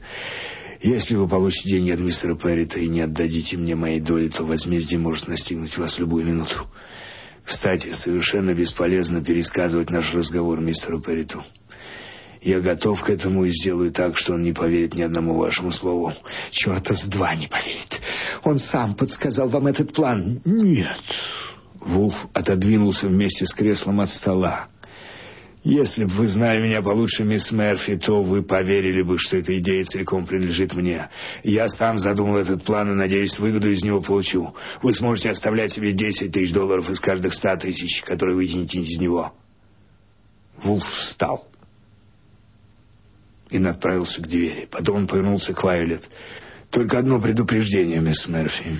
Если вы получите деньги от мистера Перрита и не отдадите мне моей доли, то возмездие может настигнуть вас в любую минуту. Кстати, совершенно бесполезно пересказывать наш разговор мистеру Перриту. Я готов к этому и сделаю так, что он не поверит ни одному вашему слову. Черта с два не поверит. Он сам подсказал вам этот план. Нет. Вулф отодвинулся вместе с креслом от стола. Если бы вы знали меня получше, мисс Мерфи, то вы поверили бы, что эта идея целиком принадлежит мне. Я сам задумал этот план и, надеюсь, выгоду из него получу. Вы сможете оставлять себе 10 тысяч долларов из каждых 100 тысяч, которые вытянете из него. Вулф встал и направился к двери. Потом он повернулся к Вайолет. «Только одно предупреждение, мисс Мерфи.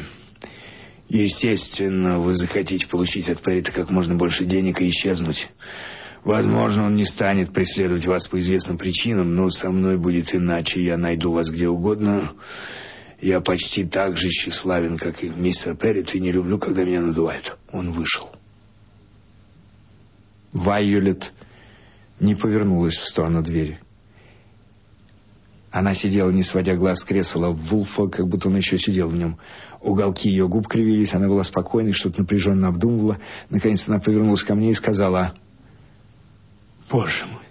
Естественно, вы захотите получить от Перрита как можно больше денег и исчезнуть. Возможно, он не станет преследовать вас по известным причинам, но со мной будет иначе. Я найду вас где угодно. Я почти так же тщеславен, как и мистер Перрит, и не люблю, когда меня надувают». Он вышел. Вайолет не повернулась в сторону двери. Она сидела, не сводя глаз с кресла Вулфа, как будто он еще сидел в нем. Уголки ее губ кривились, она была спокойной, что-то напряженно обдумывала. Наконец она повернулась ко мне и сказала, «Боже мой,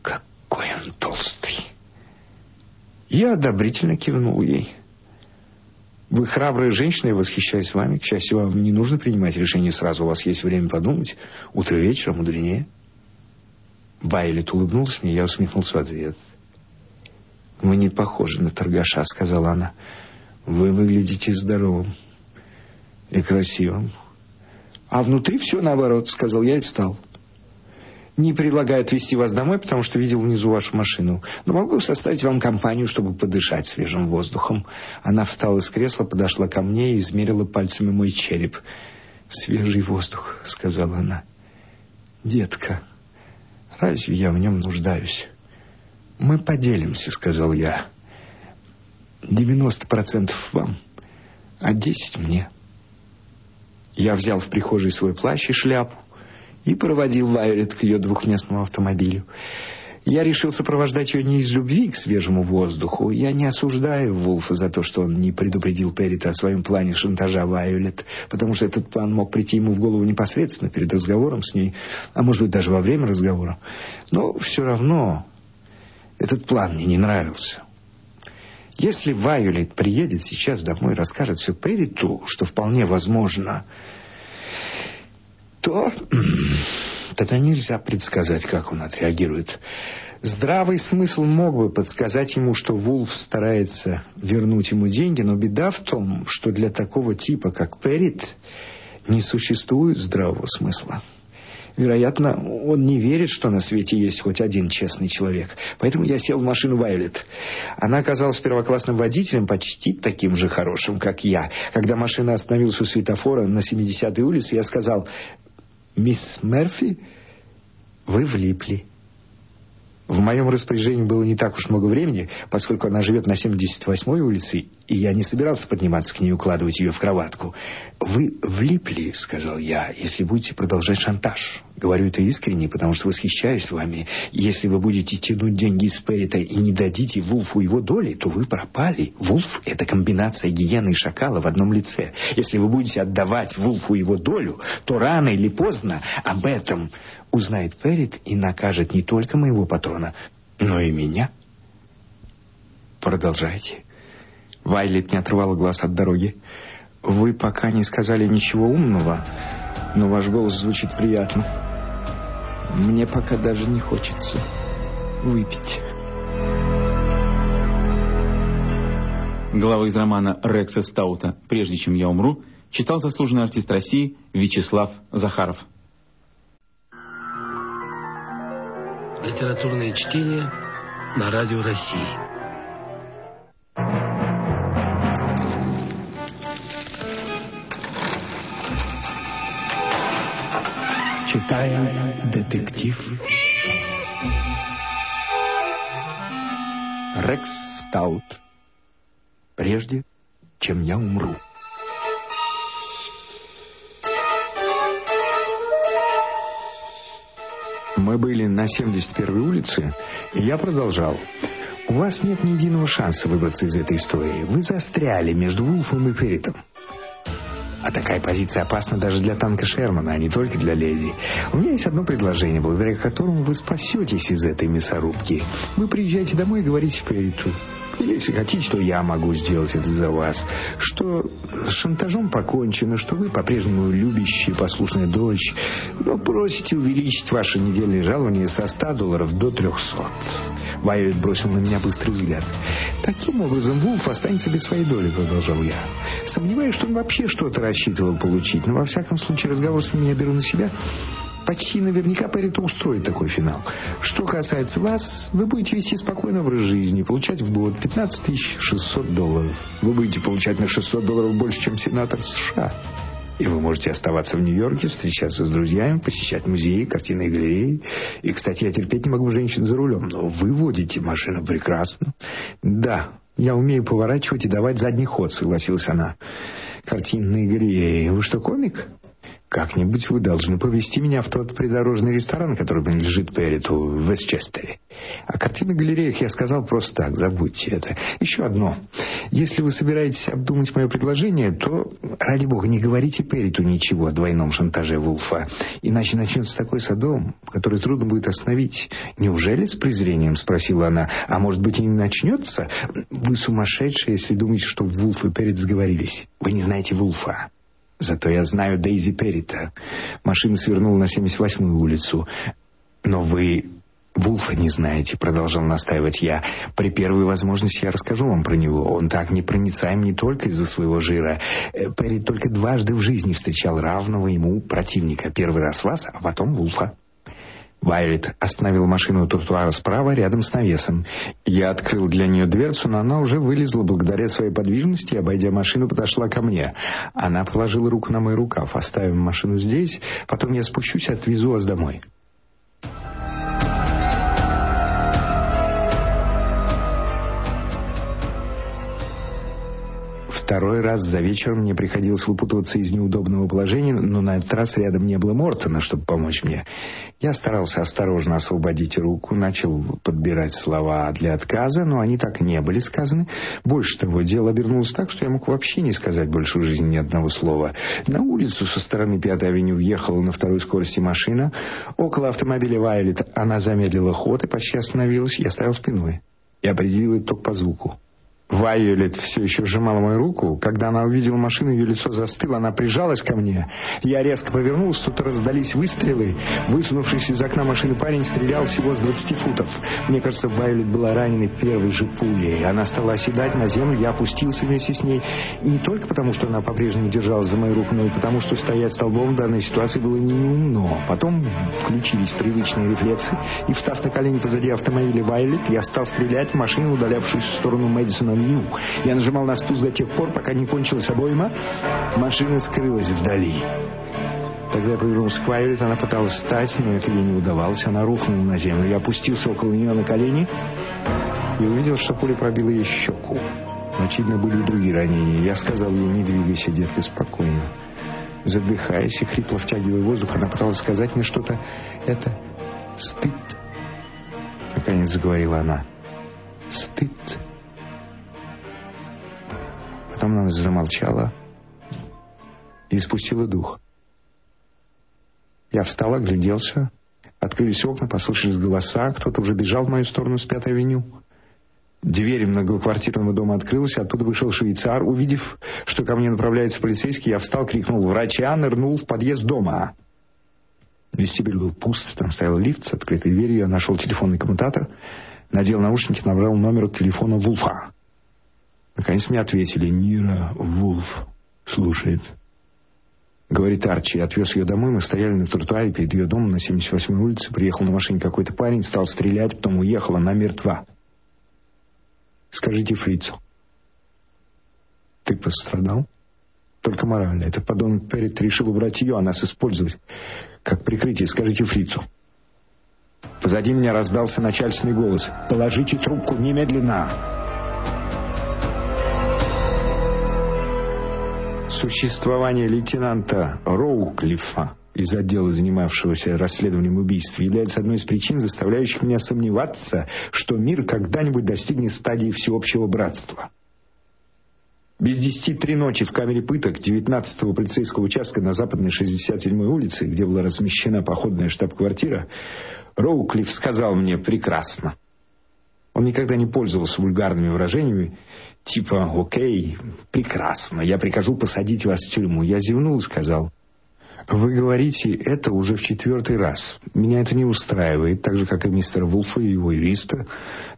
какой он толстый!» Я одобрительно кивнул ей. «Вы храбрая женщина, я восхищаюсь вами. К счастью, вам не нужно принимать решение сразу, у вас есть время подумать. Утро вечера мудренее». Вайлет улыбнулась мне, я усмехнулся в ответ. «Вы не похожи на торгаша», — сказала она. «Вы выглядите здоровым и красивым». «А внутри все наоборот», — сказал я и встал. «Не предлагаю отвезти вас домой, потому что видел внизу вашу машину. Но могу составить вам компанию, чтобы подышать свежим воздухом». Она встала из кресла, подошла ко мне и измерила пальцами мой череп. «Свежий воздух», — сказала она. «Детка, разве я в нем нуждаюсь?» «Мы поделимся», — сказал я. «Девяносто процентов вам, а десять мне». Я взял в прихожей свой плащ и шляпу и проводил Вайолет к ее двухместному автомобилю. Я решил сопровождать ее не из любви к свежему воздуху. Я не осуждаю Вулфа за то, что он не предупредил Перрита о своем плане шантажа Вайолет, потому что этот план мог прийти ему в голову непосредственно перед разговором с ней, а может быть даже во время разговора. Но все равно этот план мне не нравился. Если Вайолет приедет сейчас домой и расскажет все Прериту, что вполне возможно, то <clears throat> тогда нельзя предсказать, как он отреагирует. Здравый смысл мог бы подсказать ему, что Вулф старается вернуть ему деньги, но беда в том, что для такого типа, как Перрит, не существует здравого смысла. Вероятно, он не верит, что на свете есть хоть один честный человек. Поэтому я сел в машину Вайолет. Она оказалась первоклассным водителем, почти таким же хорошим, как я. Когда машина остановилась у светофора на 70-й улице, я сказал, «Мисс Мерфи, вы влипли». В моем распоряжении было не так уж много времени, поскольку она живет на 78-й улице, и я не собирался подниматься к ней и укладывать ее в кроватку. «Вы влипли», — сказал я, — «если будете продолжать шантаж. Говорю это искренне, потому что восхищаюсь вами. Если вы будете тянуть деньги из Перрита и не дадите Вулфу его доли, то вы пропали. Вулф — это комбинация гиены и шакала в одном лице. Если вы будете отдавать Вулфу его долю, то рано или поздно об этом узнает Перрит и накажет не только моего патрона, но и меня. Продолжайте. Вайлет не отрывала глаз от дороги. Вы пока не сказали ничего умного, но ваш голос звучит приятно. Мне пока даже не хочется выпить. Глава из романа Рекса Стаута «Прежде чем я умру» читал заслуженный артист России Вячеслав Захаров. Литературное чтение на Радио России. Читаем детектив. Рекс Стаут. Прежде, чем я умру. Мы были на 71-й улице, и я продолжал. У вас нет ни единого шанса выбраться из этой истории. Вы застряли между Вулфом и Перритом. А такая позиция опасна даже для танка Шермана, а не только для леди. У меня есть одно предложение, благодаря которому вы спасетесь из этой мясорубки. Вы приезжаете домой и говорите Перриту. Если хотите, то я могу сделать это за вас. Что с шантажом покончено, что вы по-прежнему любящая, послушная дочь, но просите увеличить ваше недельное жалование со 100 долларов до 300. Вайолет бросил на меня быстрый взгляд. Таким образом, Вулф останется без своей доли, продолжал я. Сомневаюсь, что он вообще что-то рассчитывал получить, но во всяком случае разговор с ним я беру на себя почти наверняка Перриту устроит такой финал. Что касается вас, вы будете вести спокойный образ жизни, получать в год 15 600 долларов. Вы будете получать на 600 долларов больше, чем сенатор США. И вы можете оставаться в Нью-Йорке, встречаться с друзьями, посещать музеи, картинные галереи. И, кстати, я терпеть не могу женщин за рулем, но вы водите машину прекрасно. Да, я умею поворачивать и давать задний ход, согласилась она. Картинные галереи. Вы что, комик? Как-нибудь вы должны повести меня в тот придорожный ресторан, который принадлежит Перриту в Вестчестере. О картинных галереях я сказал просто так, забудьте это. Еще одно. Если вы собираетесь обдумать мое предложение, то, ради бога, не говорите Перриту ничего о двойном шантаже Вулфа. Иначе начнется такой садом, который трудно будет остановить. Неужели с презрением, спросила она. А может быть и не начнется? Вы сумасшедшие, если думаете, что Вулф и Перрит сговорились. Вы не знаете Вулфа. Зато я знаю Дейзи Перрита. Машина свернула на 78-ю улицу. Но вы Вулфа не знаете, продолжал настаивать я. При первой возможности я расскажу вам про него. Он так непроницаем не только из-за своего жира. Э, Перри только дважды в жизни встречал равного ему противника. Первый раз вас, а потом Вулфа. Вайолет остановила машину у тротуара справа, рядом с навесом. Я открыл для нее дверцу, но она уже вылезла благодаря своей подвижности и, обойдя машину, подошла ко мне. Она положила руку на мой рукав. Оставим машину здесь, потом я спущусь и отвезу вас домой. Второй раз за вечер мне приходилось выпутываться из неудобного положения, но на этот раз рядом не было Мортона, чтобы помочь мне. Я старался осторожно освободить руку, начал подбирать слова для отказа, но они так не были сказаны. Больше того, дело обернулось так, что я мог вообще не сказать больше в жизни ни одного слова. На улицу со стороны Пятой авеню въехала на второй скорости машина. Около автомобиля Вайолет она замедлила ход и почти остановилась. Я стоял спиной. Я определил это только по звуку. Вайолет все еще сжимала мою руку. Когда она увидела машину, ее лицо застыло, она прижалась ко мне. Я резко повернулся, тут раздались выстрелы. Высунувшись из окна машины парень стрелял всего с 20 футов. Мне кажется, Вайолет была ранена первой же пулей. Она стала оседать на землю, я опустился вместе с ней. Не только потому, что она по-прежнему держалась за мою руку, но и потому, что стоять столбом в данной ситуации было неумно. Потом включились привычные рефлексы, и, встав на колени позади автомобиля Вайолет, я стал стрелять в машину, удалявшуюся в сторону Мэдисона меню. Я нажимал на спуск до тех пор, пока не кончилась обойма. Машина скрылась вдали. Тогда я повернулся к Вайолет, она пыталась встать, но это ей не удавалось. Она рухнула на землю. Я опустился около нее на колени и увидел, что пуля пробила ей щеку. Очевидно, были и другие ранения. Я сказал ей, не двигайся, детка, спокойно. Задыхаясь и хрипло втягивая воздух, она пыталась сказать мне что-то. Это стыд. Наконец заговорила она. Стыд. Потом она замолчала и спустила дух. Я встал, огляделся. Открылись окна, послышались голоса. Кто-то уже бежал в мою сторону с Пятой авеню. Дверь многоквартирного дома открылась, оттуда вышел швейцар. Увидев, что ко мне направляется полицейский, я встал, крикнул «Врача!», нырнул в подъезд дома. Вестибюль был пуст, там стоял лифт с открытой дверью. Я нашел телефонный коммутатор, надел наушники, набрал номер телефона Вулфа. Наконец мне ответили. Нира Вулф слушает. Говорит Арчи. Я отвез ее домой. Мы стояли на тротуаре перед ее домом на 78-й улице. Приехал на машине какой-то парень, стал стрелять, потом уехал. Она мертва. Скажите фрицу. Ты пострадал? Только морально. Этот подонок Перрит решил убрать ее, а нас использовать. Как прикрытие. Скажите фрицу. Позади меня раздался начальственный голос. «Положите трубку немедленно!» Существование лейтенанта Роуклифа из отдела, занимавшегося расследованием убийств, является одной из причин, заставляющих меня сомневаться, что мир когда-нибудь достигнет стадии всеобщего братства. Без десяти три ночи в камере пыток 19-го полицейского участка на западной 67-й улице, где была размещена походная штаб-квартира, Роуклифф сказал мне «прекрасно». Он никогда не пользовался вульгарными выражениями, типа «Окей, прекрасно, я прикажу посадить вас в тюрьму». Я зевнул и сказал «Вы говорите это уже в четвертый раз. Меня это не устраивает, так же, как и мистера Вулфа и его юриста,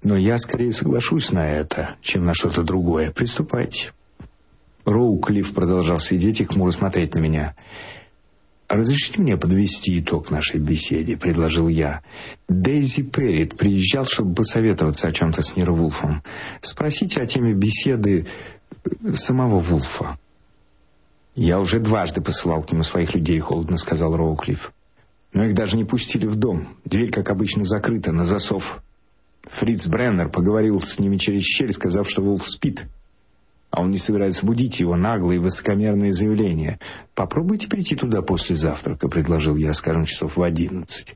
но я скорее соглашусь на это, чем на что-то другое. Приступайте». Роу Клифф продолжал сидеть и хмуро смотреть на меня. «Разрешите мне подвести итог нашей беседе», — предложил я. «Дейзи Перрит приезжал, чтобы посоветоваться о чем-то с Ниро Вулфом. Спросите о теме беседы э, самого Вулфа». «Я уже дважды посылал к нему своих людей», — холодно сказал Роуклифф. «Но их даже не пустили в дом. Дверь, как обычно, закрыта, на засов. Фриц Бреннер поговорил с ними через щель, сказав, что Вулф спит» а он не собирается будить его наглые и высокомерные заявления. «Попробуйте прийти туда после завтрака», — предложил я, скажем, часов в одиннадцать.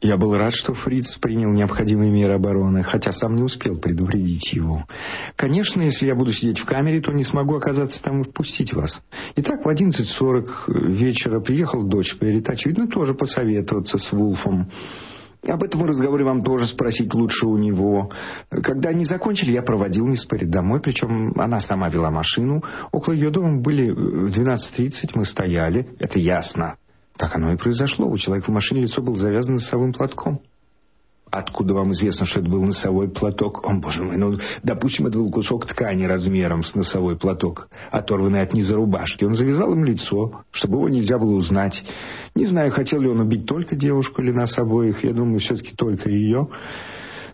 Я был рад, что Фриц принял необходимые меры обороны, хотя сам не успел предупредить его. Конечно, если я буду сидеть в камере, то не смогу оказаться там и впустить вас. Итак, в 11.40 вечера приехал дочь Перрита, очевидно, тоже посоветоваться с Вулфом. Об этом разговоре вам тоже спросить лучше у него. Когда они закончили, я проводил мисс Перри домой, причем она сама вела машину. Около ее дома были в 12.30, мы стояли. Это ясно. Так оно и произошло. У человека в машине лицо было завязано носовым платком. Откуда вам известно, что это был носовой платок? О, боже мой, ну, допустим, это был кусок ткани размером с носовой платок, оторванный от низа рубашки. Он завязал им лицо, чтобы его нельзя было узнать. Не знаю, хотел ли он убить только девушку или нас обоих. Я думаю, все-таки только ее.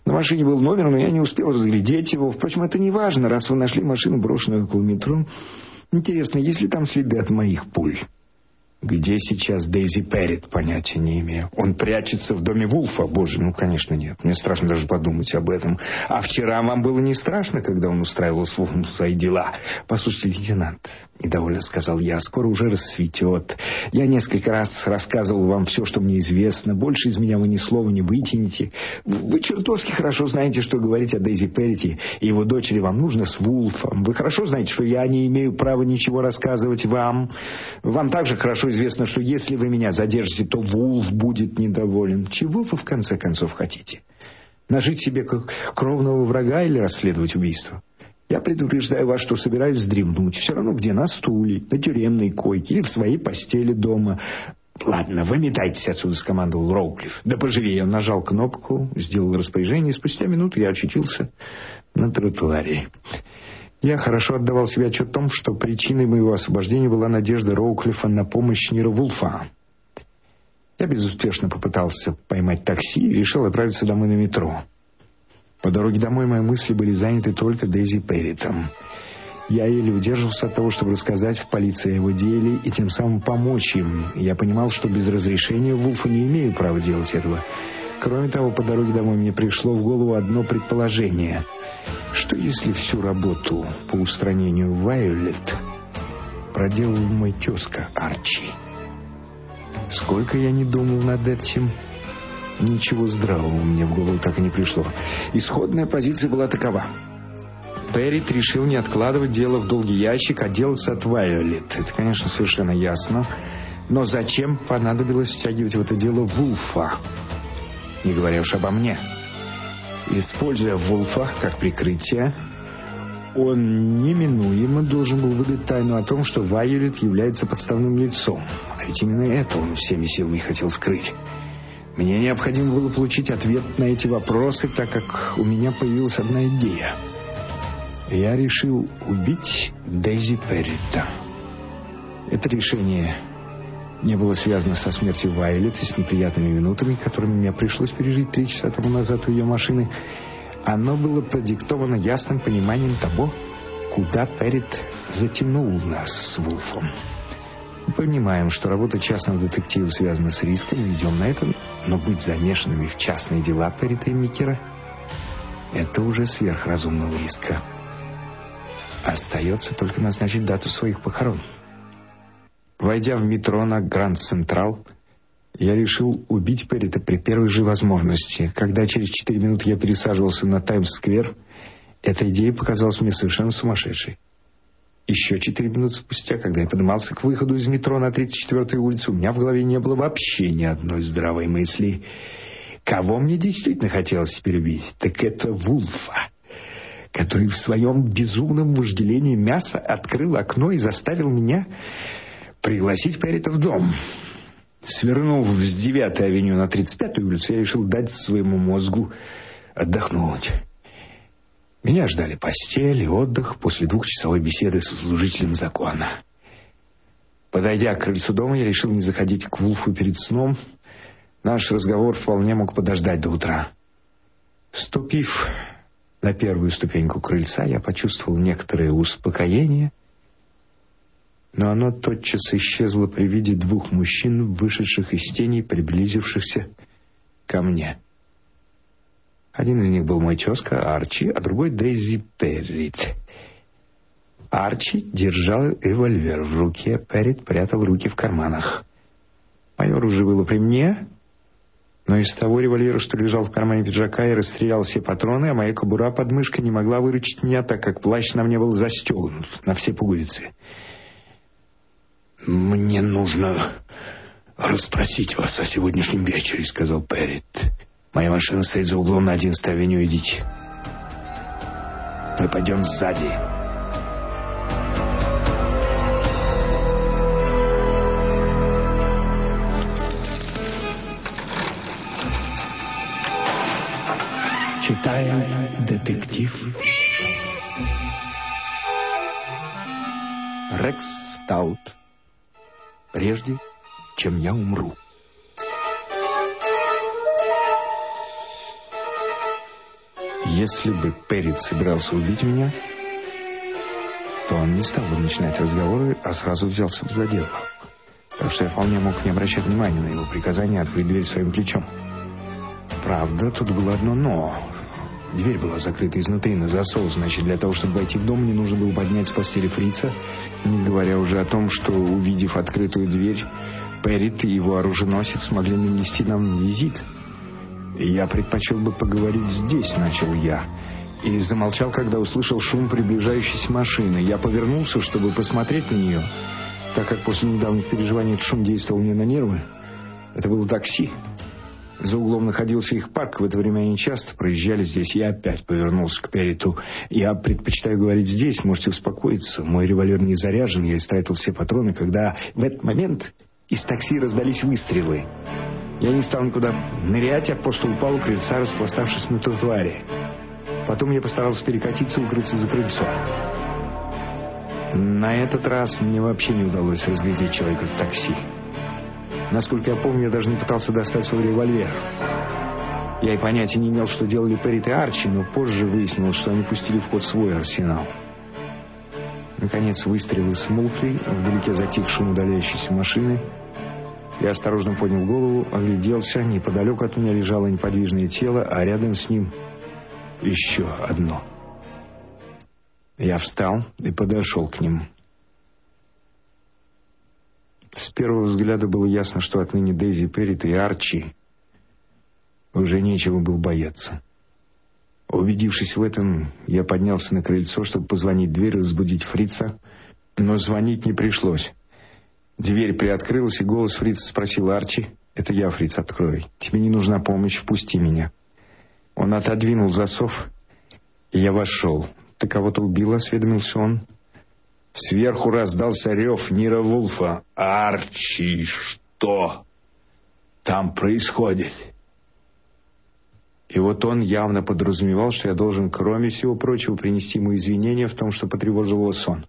На машине был номер, но я не успел разглядеть его. Впрочем, это не важно, раз вы нашли машину, брошенную около метро. Интересно, есть ли там следы от моих пуль? Где сейчас Дейзи Перрит, понятия не имею. Он прячется в доме Вулфа? Боже, ну, конечно, нет. Мне страшно даже подумать об этом. А вчера вам было не страшно, когда он устраивал Вулфом свои дела? Послушайте, лейтенант, недовольно сказал я, скоро уже рассветет. Я несколько раз рассказывал вам все, что мне известно. Больше из меня вы ни слова не вытянете. Вы чертовски хорошо знаете, что говорить о Дейзи Перрите и его дочери вам нужно с Вулфом. Вы хорошо знаете, что я не имею права ничего рассказывать вам. Вам также хорошо известно, что если вы меня задержите, то Вулф будет недоволен. Чего вы в конце концов хотите? Нажить себе как кровного врага или расследовать убийство? Я предупреждаю вас, что собираюсь вздремнуть. Все равно где, на стуле, на тюремной койке или в своей постели дома. «Ладно, выметайтесь отсюда», — скомандовал Роуклифф. «Да поживее». Он нажал кнопку, сделал распоряжение, и спустя минуту я очутился на тротуаре. Я хорошо отдавал себе отчет о том, что причиной моего освобождения была надежда Роуклифа на помощь Нира Вулфа. Я безуспешно попытался поймать такси и решил отправиться домой на метро. По дороге домой мои мысли были заняты только Дейзи Перритом. Я еле удерживался от того, чтобы рассказать в полиции о его деле и тем самым помочь им. Я понимал, что без разрешения Вулфа не имею права делать этого. Кроме того, по дороге домой мне пришло в голову одно предположение — что если всю работу по устранению Вайолет проделал мой тезка Арчи? Сколько я не думал над этим, ничего здравого мне в голову так и не пришло. Исходная позиция была такова. Перрит решил не откладывать дело в долгий ящик, а делаться от Вайолет. Это, конечно, совершенно ясно. Но зачем понадобилось втягивать в это дело Вулфа? Не говоря уж обо мне. Используя Вулфа как прикрытие, он неминуемо должен был выдать тайну о том, что Вайолет является подставным лицом. А ведь именно это он всеми силами хотел скрыть. Мне необходимо было получить ответ на эти вопросы, так как у меня появилась одна идея. Я решил убить Дейзи Перрита. Это решение не было связано со смертью Вайлет и с неприятными минутами, которыми мне пришлось пережить три часа тому назад у ее машины. Оно было продиктовано ясным пониманием того, куда Перрит затянул нас с Вулфом. Мы понимаем, что работа частного детектива связана с риском, идем на это, но быть замешанными в частные дела Перрита и Микера — это уже сверхразумного риска. Остается только назначить дату своих похорон. Войдя в метро на Гранд Централ, Я решил убить Перрита при первой же возможности. Когда через четыре минуты я пересаживался на Таймс-сквер, эта идея показалась мне совершенно сумасшедшей. Еще четыре минуты спустя, когда я поднимался к выходу из метро на 34-ю улицу, у меня в голове не было вообще ни одной здравой мысли. Кого мне действительно хотелось теперь убить? Так это Вулфа, который в своем безумном вожделении мяса открыл окно и заставил меня пригласить Перрита в дом. Свернув с 9 авеню на 35-ю улицу, я решил дать своему мозгу отдохнуть. Меня ждали постель и отдых после двухчасовой беседы со служителем закона. Подойдя к крыльцу дома, я решил не заходить к Вулфу перед сном. Наш разговор вполне мог подождать до утра. Ступив на первую ступеньку крыльца, я почувствовал некоторое успокоение — но оно тотчас исчезло при виде двух мужчин, вышедших из теней, приблизившихся ко мне. Один из них был мой тезка Арчи, а другой Дейзи Перрит. Арчи держал револьвер в руке, Перрит прятал руки в карманах. Мое оружие было при мне, но из того револьвера, что лежал в кармане пиджака, я расстрелял все патроны, а моя кобура под мышкой не могла выручить меня, так как плащ на мне был застегнут на все пуговицы. «Мне нужно расспросить вас о сегодняшнем вечере», — сказал Перрит. «Моя машина стоит за углом на 11 авеню, идите. Мы пойдем сзади». Читаем детектив Рекс Стаут прежде, чем я умру. Если бы Перрит собирался убить меня, то он не стал бы начинать разговоры, а сразу взялся бы за дело. Так что я вполне мог не обращать внимания на его приказание открыть дверь своим плечом. Правда, тут было одно «но». Дверь была закрыта изнутри на засов, значит, для того, чтобы войти в дом, мне нужно было поднять с постели фрица, не говоря уже о том, что, увидев открытую дверь, Перрит и его оруженосец смогли нанести нам визит. «Я предпочел бы поговорить здесь», — начал я. И замолчал, когда услышал шум приближающейся машины. Я повернулся, чтобы посмотреть на нее, так как после недавних переживаний этот шум действовал мне на нервы. Это было такси. За углом находился их парк, в это время они часто проезжали здесь. Я опять повернулся к Перриту. «Я предпочитаю говорить здесь, можете успокоиться. Мой револьвер не заряжен, я истратил все патроны, когда в этот момент из такси раздались выстрелы. Я не стал никуда нырять, а просто упал у крыльца, распластавшись на тротуаре. Потом я постарался перекатиться и укрыться за крыльцо. На этот раз мне вообще не удалось разглядеть человека в такси. Насколько я помню, я даже не пытался достать свой револьвер. Я и понятия не имел, что делали Перрит и Арчи, но позже выяснилось, что они пустили в ход свой арсенал. Наконец выстрелы смолкли, вдалеке затих шум удаляющейся машины. Я осторожно поднял голову, огляделся. Неподалеку от меня лежало неподвижное тело, а рядом с ним еще одно. Я встал и подошел к ним. С первого взгляда было ясно, что отныне Дейзи Перрит и Арчи уже нечего было бояться. Убедившись в этом, я поднялся на крыльцо, чтобы позвонить в дверь и разбудить фрица, но звонить не пришлось. Дверь приоткрылась, и голос фрица спросил Арчи, «Это я, фриц, открой. Тебе не нужна помощь, впусти меня». Он отодвинул засов, и я вошел. «Ты кого-то убил?» — осведомился он. Сверху раздался рев Нира Вулфа. «Арчи, что там происходит?» И вот он явно подразумевал, что я должен, кроме всего прочего, принести ему извинения в том, что потревожил его сон.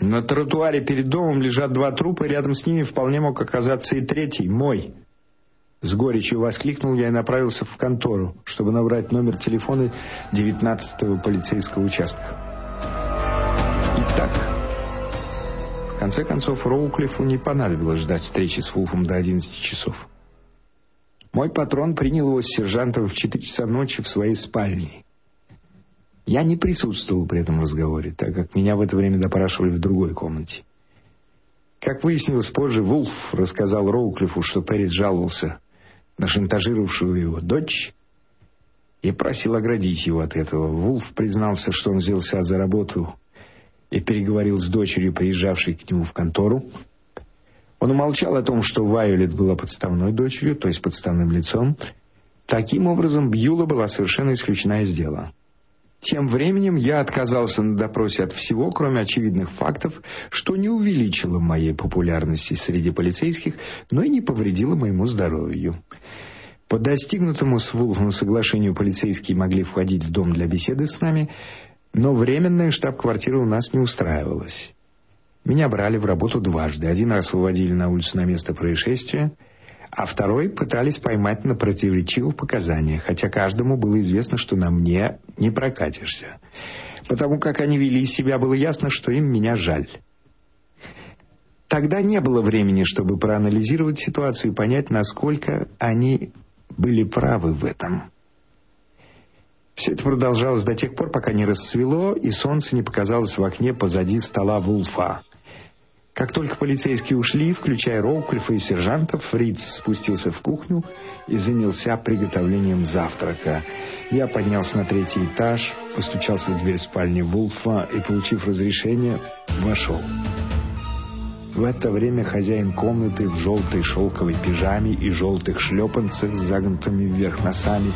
На тротуаре перед домом лежат два трупа, и рядом с ними вполне мог оказаться и третий, мой. С горечью воскликнул я и направился в контору, чтобы набрать номер телефона 19-го полицейского участка. Итак, конце концов, Роуклифу не понадобилось ждать встречи с Вулфом до 11 часов. Мой патрон принял его с сержантом в 4 часа ночи в своей спальне. Я не присутствовал при этом разговоре, так как меня в это время допрашивали в другой комнате. Как выяснилось позже, Вулф рассказал Роуклифу, что Перрис жаловался на шантажировавшую его дочь и просил оградить его от этого. Вулф признался, что он взялся за работу и переговорил с дочерью, приезжавшей к нему в контору. Он умолчал о том, что Вайолет была подставной дочерью, то есть подставным лицом. Таким образом, Бьюла была совершенно исключена из дела. Тем временем я отказался на допросе от всего, кроме очевидных фактов, что не увеличило моей популярности среди полицейских, но и не повредило моему здоровью. По достигнутому с Вулфом соглашению полицейские могли входить в дом для беседы с нами, но временная штаб-квартира у нас не устраивалась. Меня брали в работу дважды. Один раз выводили на улицу на место происшествия — а второй пытались поймать на противоречивых показаниях, хотя каждому было известно, что на мне не прокатишься. Потому как они вели себя, было ясно, что им меня жаль. Тогда не было времени, чтобы проанализировать ситуацию и понять, насколько они были правы в этом. Все это продолжалось до тех пор, пока не рассвело, и солнце не показалось в окне позади стола Вулфа. Как только полицейские ушли, включая Роуклифа и сержантов, Фриц спустился в кухню и занялся приготовлением завтрака. Я поднялся на третий этаж, постучался в дверь спальни Вулфа и, получив разрешение, вошел. В это время хозяин комнаты в желтой шелковой пижаме и желтых шлепанцах с загнутыми вверх носами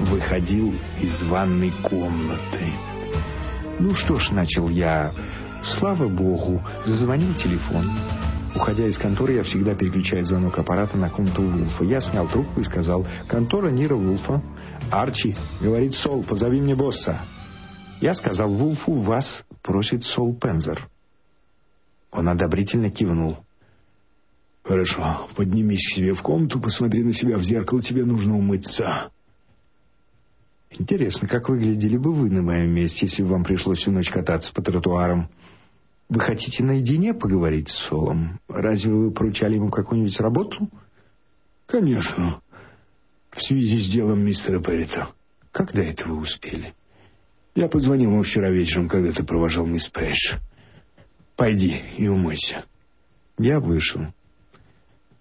выходил из ванной комнаты. «Ну что ж», — начал я, Слава богу, зазвонил телефон. Уходя из конторы, я всегда переключаю звонок аппарата на комнату Вулфа. Я снял трубку и сказал, «Контора Нира Вулфа». «Арчи», — говорит Сол, — «позови мне босса». Я сказал Вулфу, «Вас просит Сол Пензер». Он одобрительно кивнул. «Хорошо, поднимись к себе в комнату, посмотри на себя в зеркало, тебе нужно умыться». «Интересно, как выглядели бы вы на моем месте, если бы вам пришлось всю ночь кататься по тротуарам?» Вы хотите наедине поговорить с Солом? Разве вы поручали ему какую-нибудь работу? Конечно. В связи с делом мистера Перрита. Когда это вы успели? Я позвонил ему вчера вечером, когда ты провожал мисс Пэш. Пойди и умойся. Я вышел.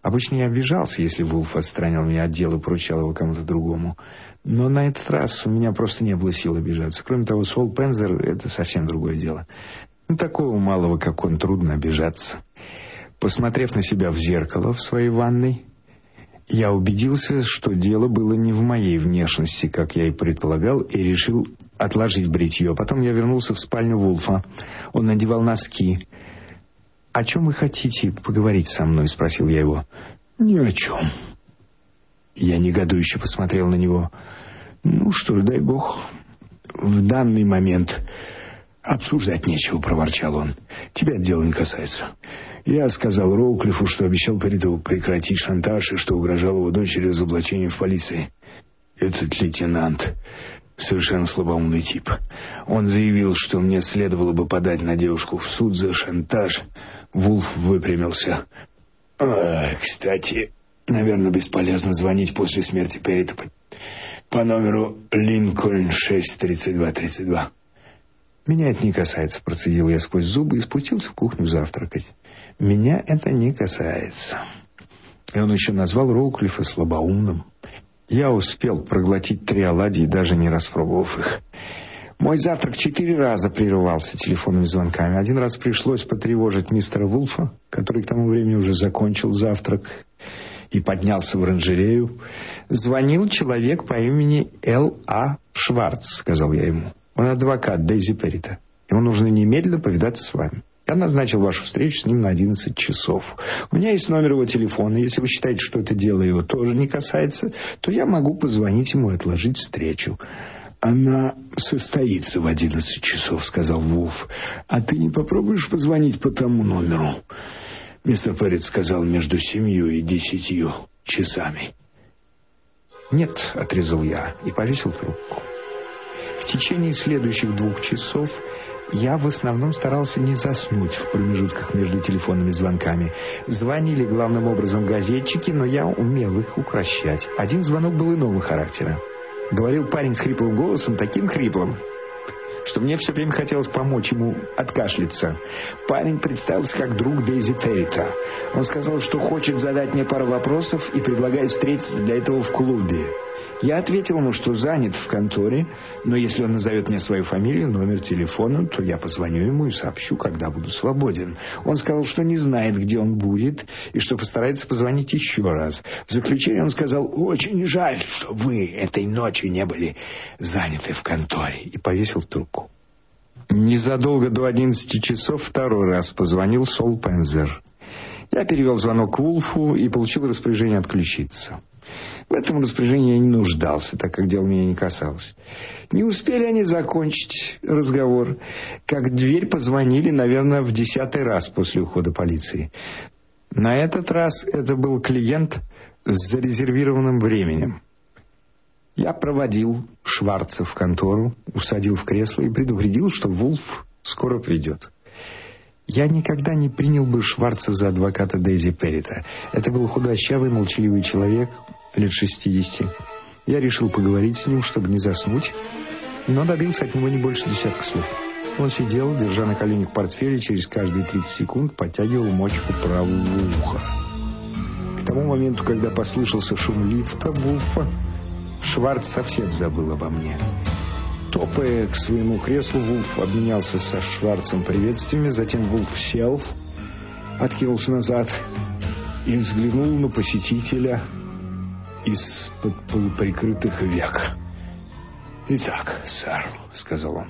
Обычно я обижался, если Вулф отстранил меня от дела и поручал его кому-то другому. Но на этот раз у меня просто не было сил обижаться. Кроме того, Сол Пензер — это совсем другое дело. На такого малого, как он, трудно обижаться. Посмотрев на себя в зеркало в своей ванной, я убедился, что дело было не в моей внешности, как я и предполагал, и решил отложить бритье. Потом я вернулся в спальню Вулфа. Он надевал носки. «О чем вы хотите поговорить со мной?» — спросил я его. «Ни о чем». Я негодующе посмотрел на него. «Ну что ж, дай бог, в данный момент «Обсуждать нечего», — проворчал он. «Тебя дело не касается». Я сказал Роуклифу, что обещал Перитову прекратить шантаж и что угрожал его дочери разоблачением в полиции. Этот лейтенант совершенно слабоумный тип. Он заявил, что мне следовало бы подать на девушку в суд за шантаж. Вулф выпрямился. А, «Кстати, наверное, бесполезно звонить после смерти Перрита по, номеру Линкольн 63232». «Меня это не касается», — процедил я сквозь зубы и спустился в кухню завтракать. «Меня это не касается». И он еще назвал Роуклифа слабоумным. Я успел проглотить три оладьи, даже не распробовав их. Мой завтрак четыре раза прерывался телефонными звонками. Один раз пришлось потревожить мистера Вулфа, который к тому времени уже закончил завтрак и поднялся в оранжерею. «Звонил человек по имени Л.А. Шварц», — сказал я ему. Он адвокат Дейзи Перрита. Ему нужно немедленно повидаться с вами. Я назначил вашу встречу с ним на 11 часов. У меня есть номер его телефона. Если вы считаете, что это дело его тоже не касается, то я могу позвонить ему и отложить встречу. «Она состоится в одиннадцать часов», — сказал Вулф. «А ты не попробуешь позвонить по тому номеру?» Мистер Перрит сказал между семью и десятью часами. «Нет», — отрезал я и повесил трубку. В течение следующих двух часов я в основном старался не заснуть в промежутках между телефонными звонками. Звонили главным образом газетчики, но я умел их укращать. Один звонок был иного характера. Говорил парень с хриплым голосом, таким хриплым, что мне все время хотелось помочь ему откашляться. Парень представился как друг Дейзи Террита. Он сказал, что хочет задать мне пару вопросов и предлагает встретиться для этого в клубе. Я ответил ему, что занят в конторе, но если он назовет мне свою фамилию, номер телефона, то я позвоню ему и сообщу, когда буду свободен. Он сказал, что не знает, где он будет, и что постарается позвонить еще раз. В заключение он сказал, очень жаль, что вы этой ночью не были заняты в конторе, и повесил трубку. Незадолго до 11 часов второй раз позвонил Сол Пензер. Я перевел звонок к Вулфу и получил распоряжение отключиться. В этом распоряжении я не нуждался, так как дело меня не касалось. Не успели они закончить разговор, как дверь позвонили, наверное, в десятый раз после ухода полиции. На этот раз это был клиент с зарезервированным временем. Я проводил Шварца в контору, усадил в кресло и предупредил, что Вулф скоро придет. Я никогда не принял бы Шварца за адвоката Дейзи Перрита. Это был худощавый, молчаливый человек, лет 60. Я решил поговорить с ним, чтобы не заснуть, но добился от него не больше десятка слов. Он сидел, держа на коленях портфель, и через каждые 30 секунд подтягивал мочку правого уха. К тому моменту, когда послышался шум лифта Вулфа, Шварц совсем забыл обо мне. Топая к своему креслу, Вулф обменялся со Шварцем приветствиями, затем Вулф сел, откинулся назад и взглянул на посетителя из-под полуприкрытых век. «Итак, сэр», — сказал он.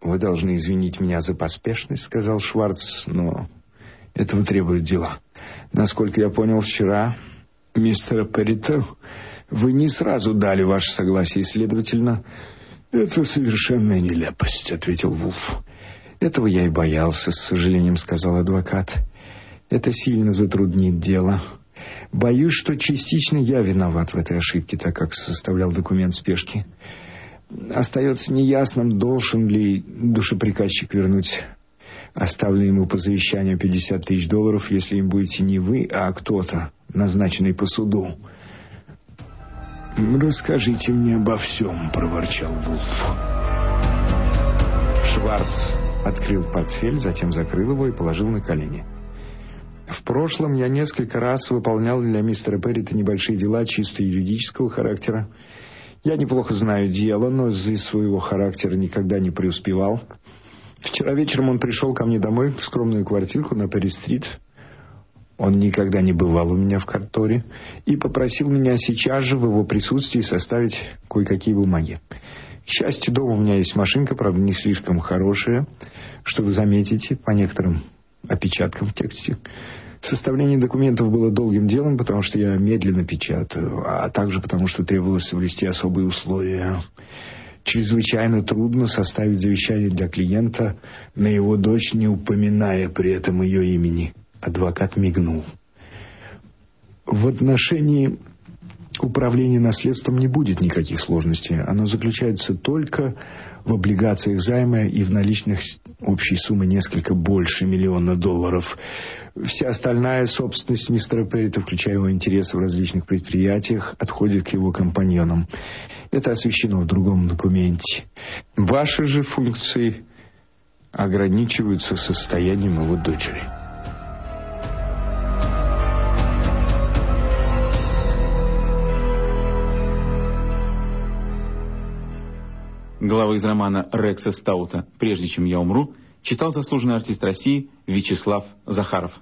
«Вы должны извинить меня за поспешность», — сказал Шварц, «но этого требуют дела. Насколько я понял вчера, мистер Перрита, вы не сразу дали ваше согласие, следовательно...» «Это совершенная нелепость», — ответил Вулф. «Этого я и боялся, с сожалением», — сказал адвокат. «Это сильно затруднит дело». Боюсь, что частично я виноват в этой ошибке, так как составлял документ спешки. Остается неясным, должен ли душеприказчик вернуть оставленные ему по завещанию 50 тысяч долларов, если им будете не вы, а кто-то, назначенный по суду. «Расскажите мне обо всем», — проворчал Вулф. Шварц открыл портфель, затем закрыл его и положил на колени. В прошлом я несколько раз выполнял для мистера Перрита небольшие дела чисто юридического характера. Я неплохо знаю дело, но из-за своего характера никогда не преуспевал. Вчера вечером он пришел ко мне домой в скромную квартирку на Перри-стрит. Он никогда не бывал у меня в конторе и попросил меня сейчас же в его присутствии составить кое-какие бумаги. К счастью, дома у меня есть машинка, правда, не слишком хорошая, что вы заметите по некоторым опечаткам в тексте. Составление документов было долгим делом, потому что я медленно печатаю, а также потому что требовалось соблюсти особые условия. Чрезвычайно трудно составить завещание для клиента на его дочь, не упоминая при этом ее имени. Адвокат мигнул. В отношении управления наследством не будет никаких сложностей. Оно заключается только в облигациях займа и в наличных общей суммы несколько больше миллиона долларов. Вся остальная собственность мистера Перрита, включая его интересы в различных предприятиях, отходит к его компаньонам. Это освещено в другом документе. Ваши же функции ограничиваются состоянием его дочери. Глава из романа Рекса Стаута «Прежде чем я умру» читал заслуженный артист России Вячеслав Захаров.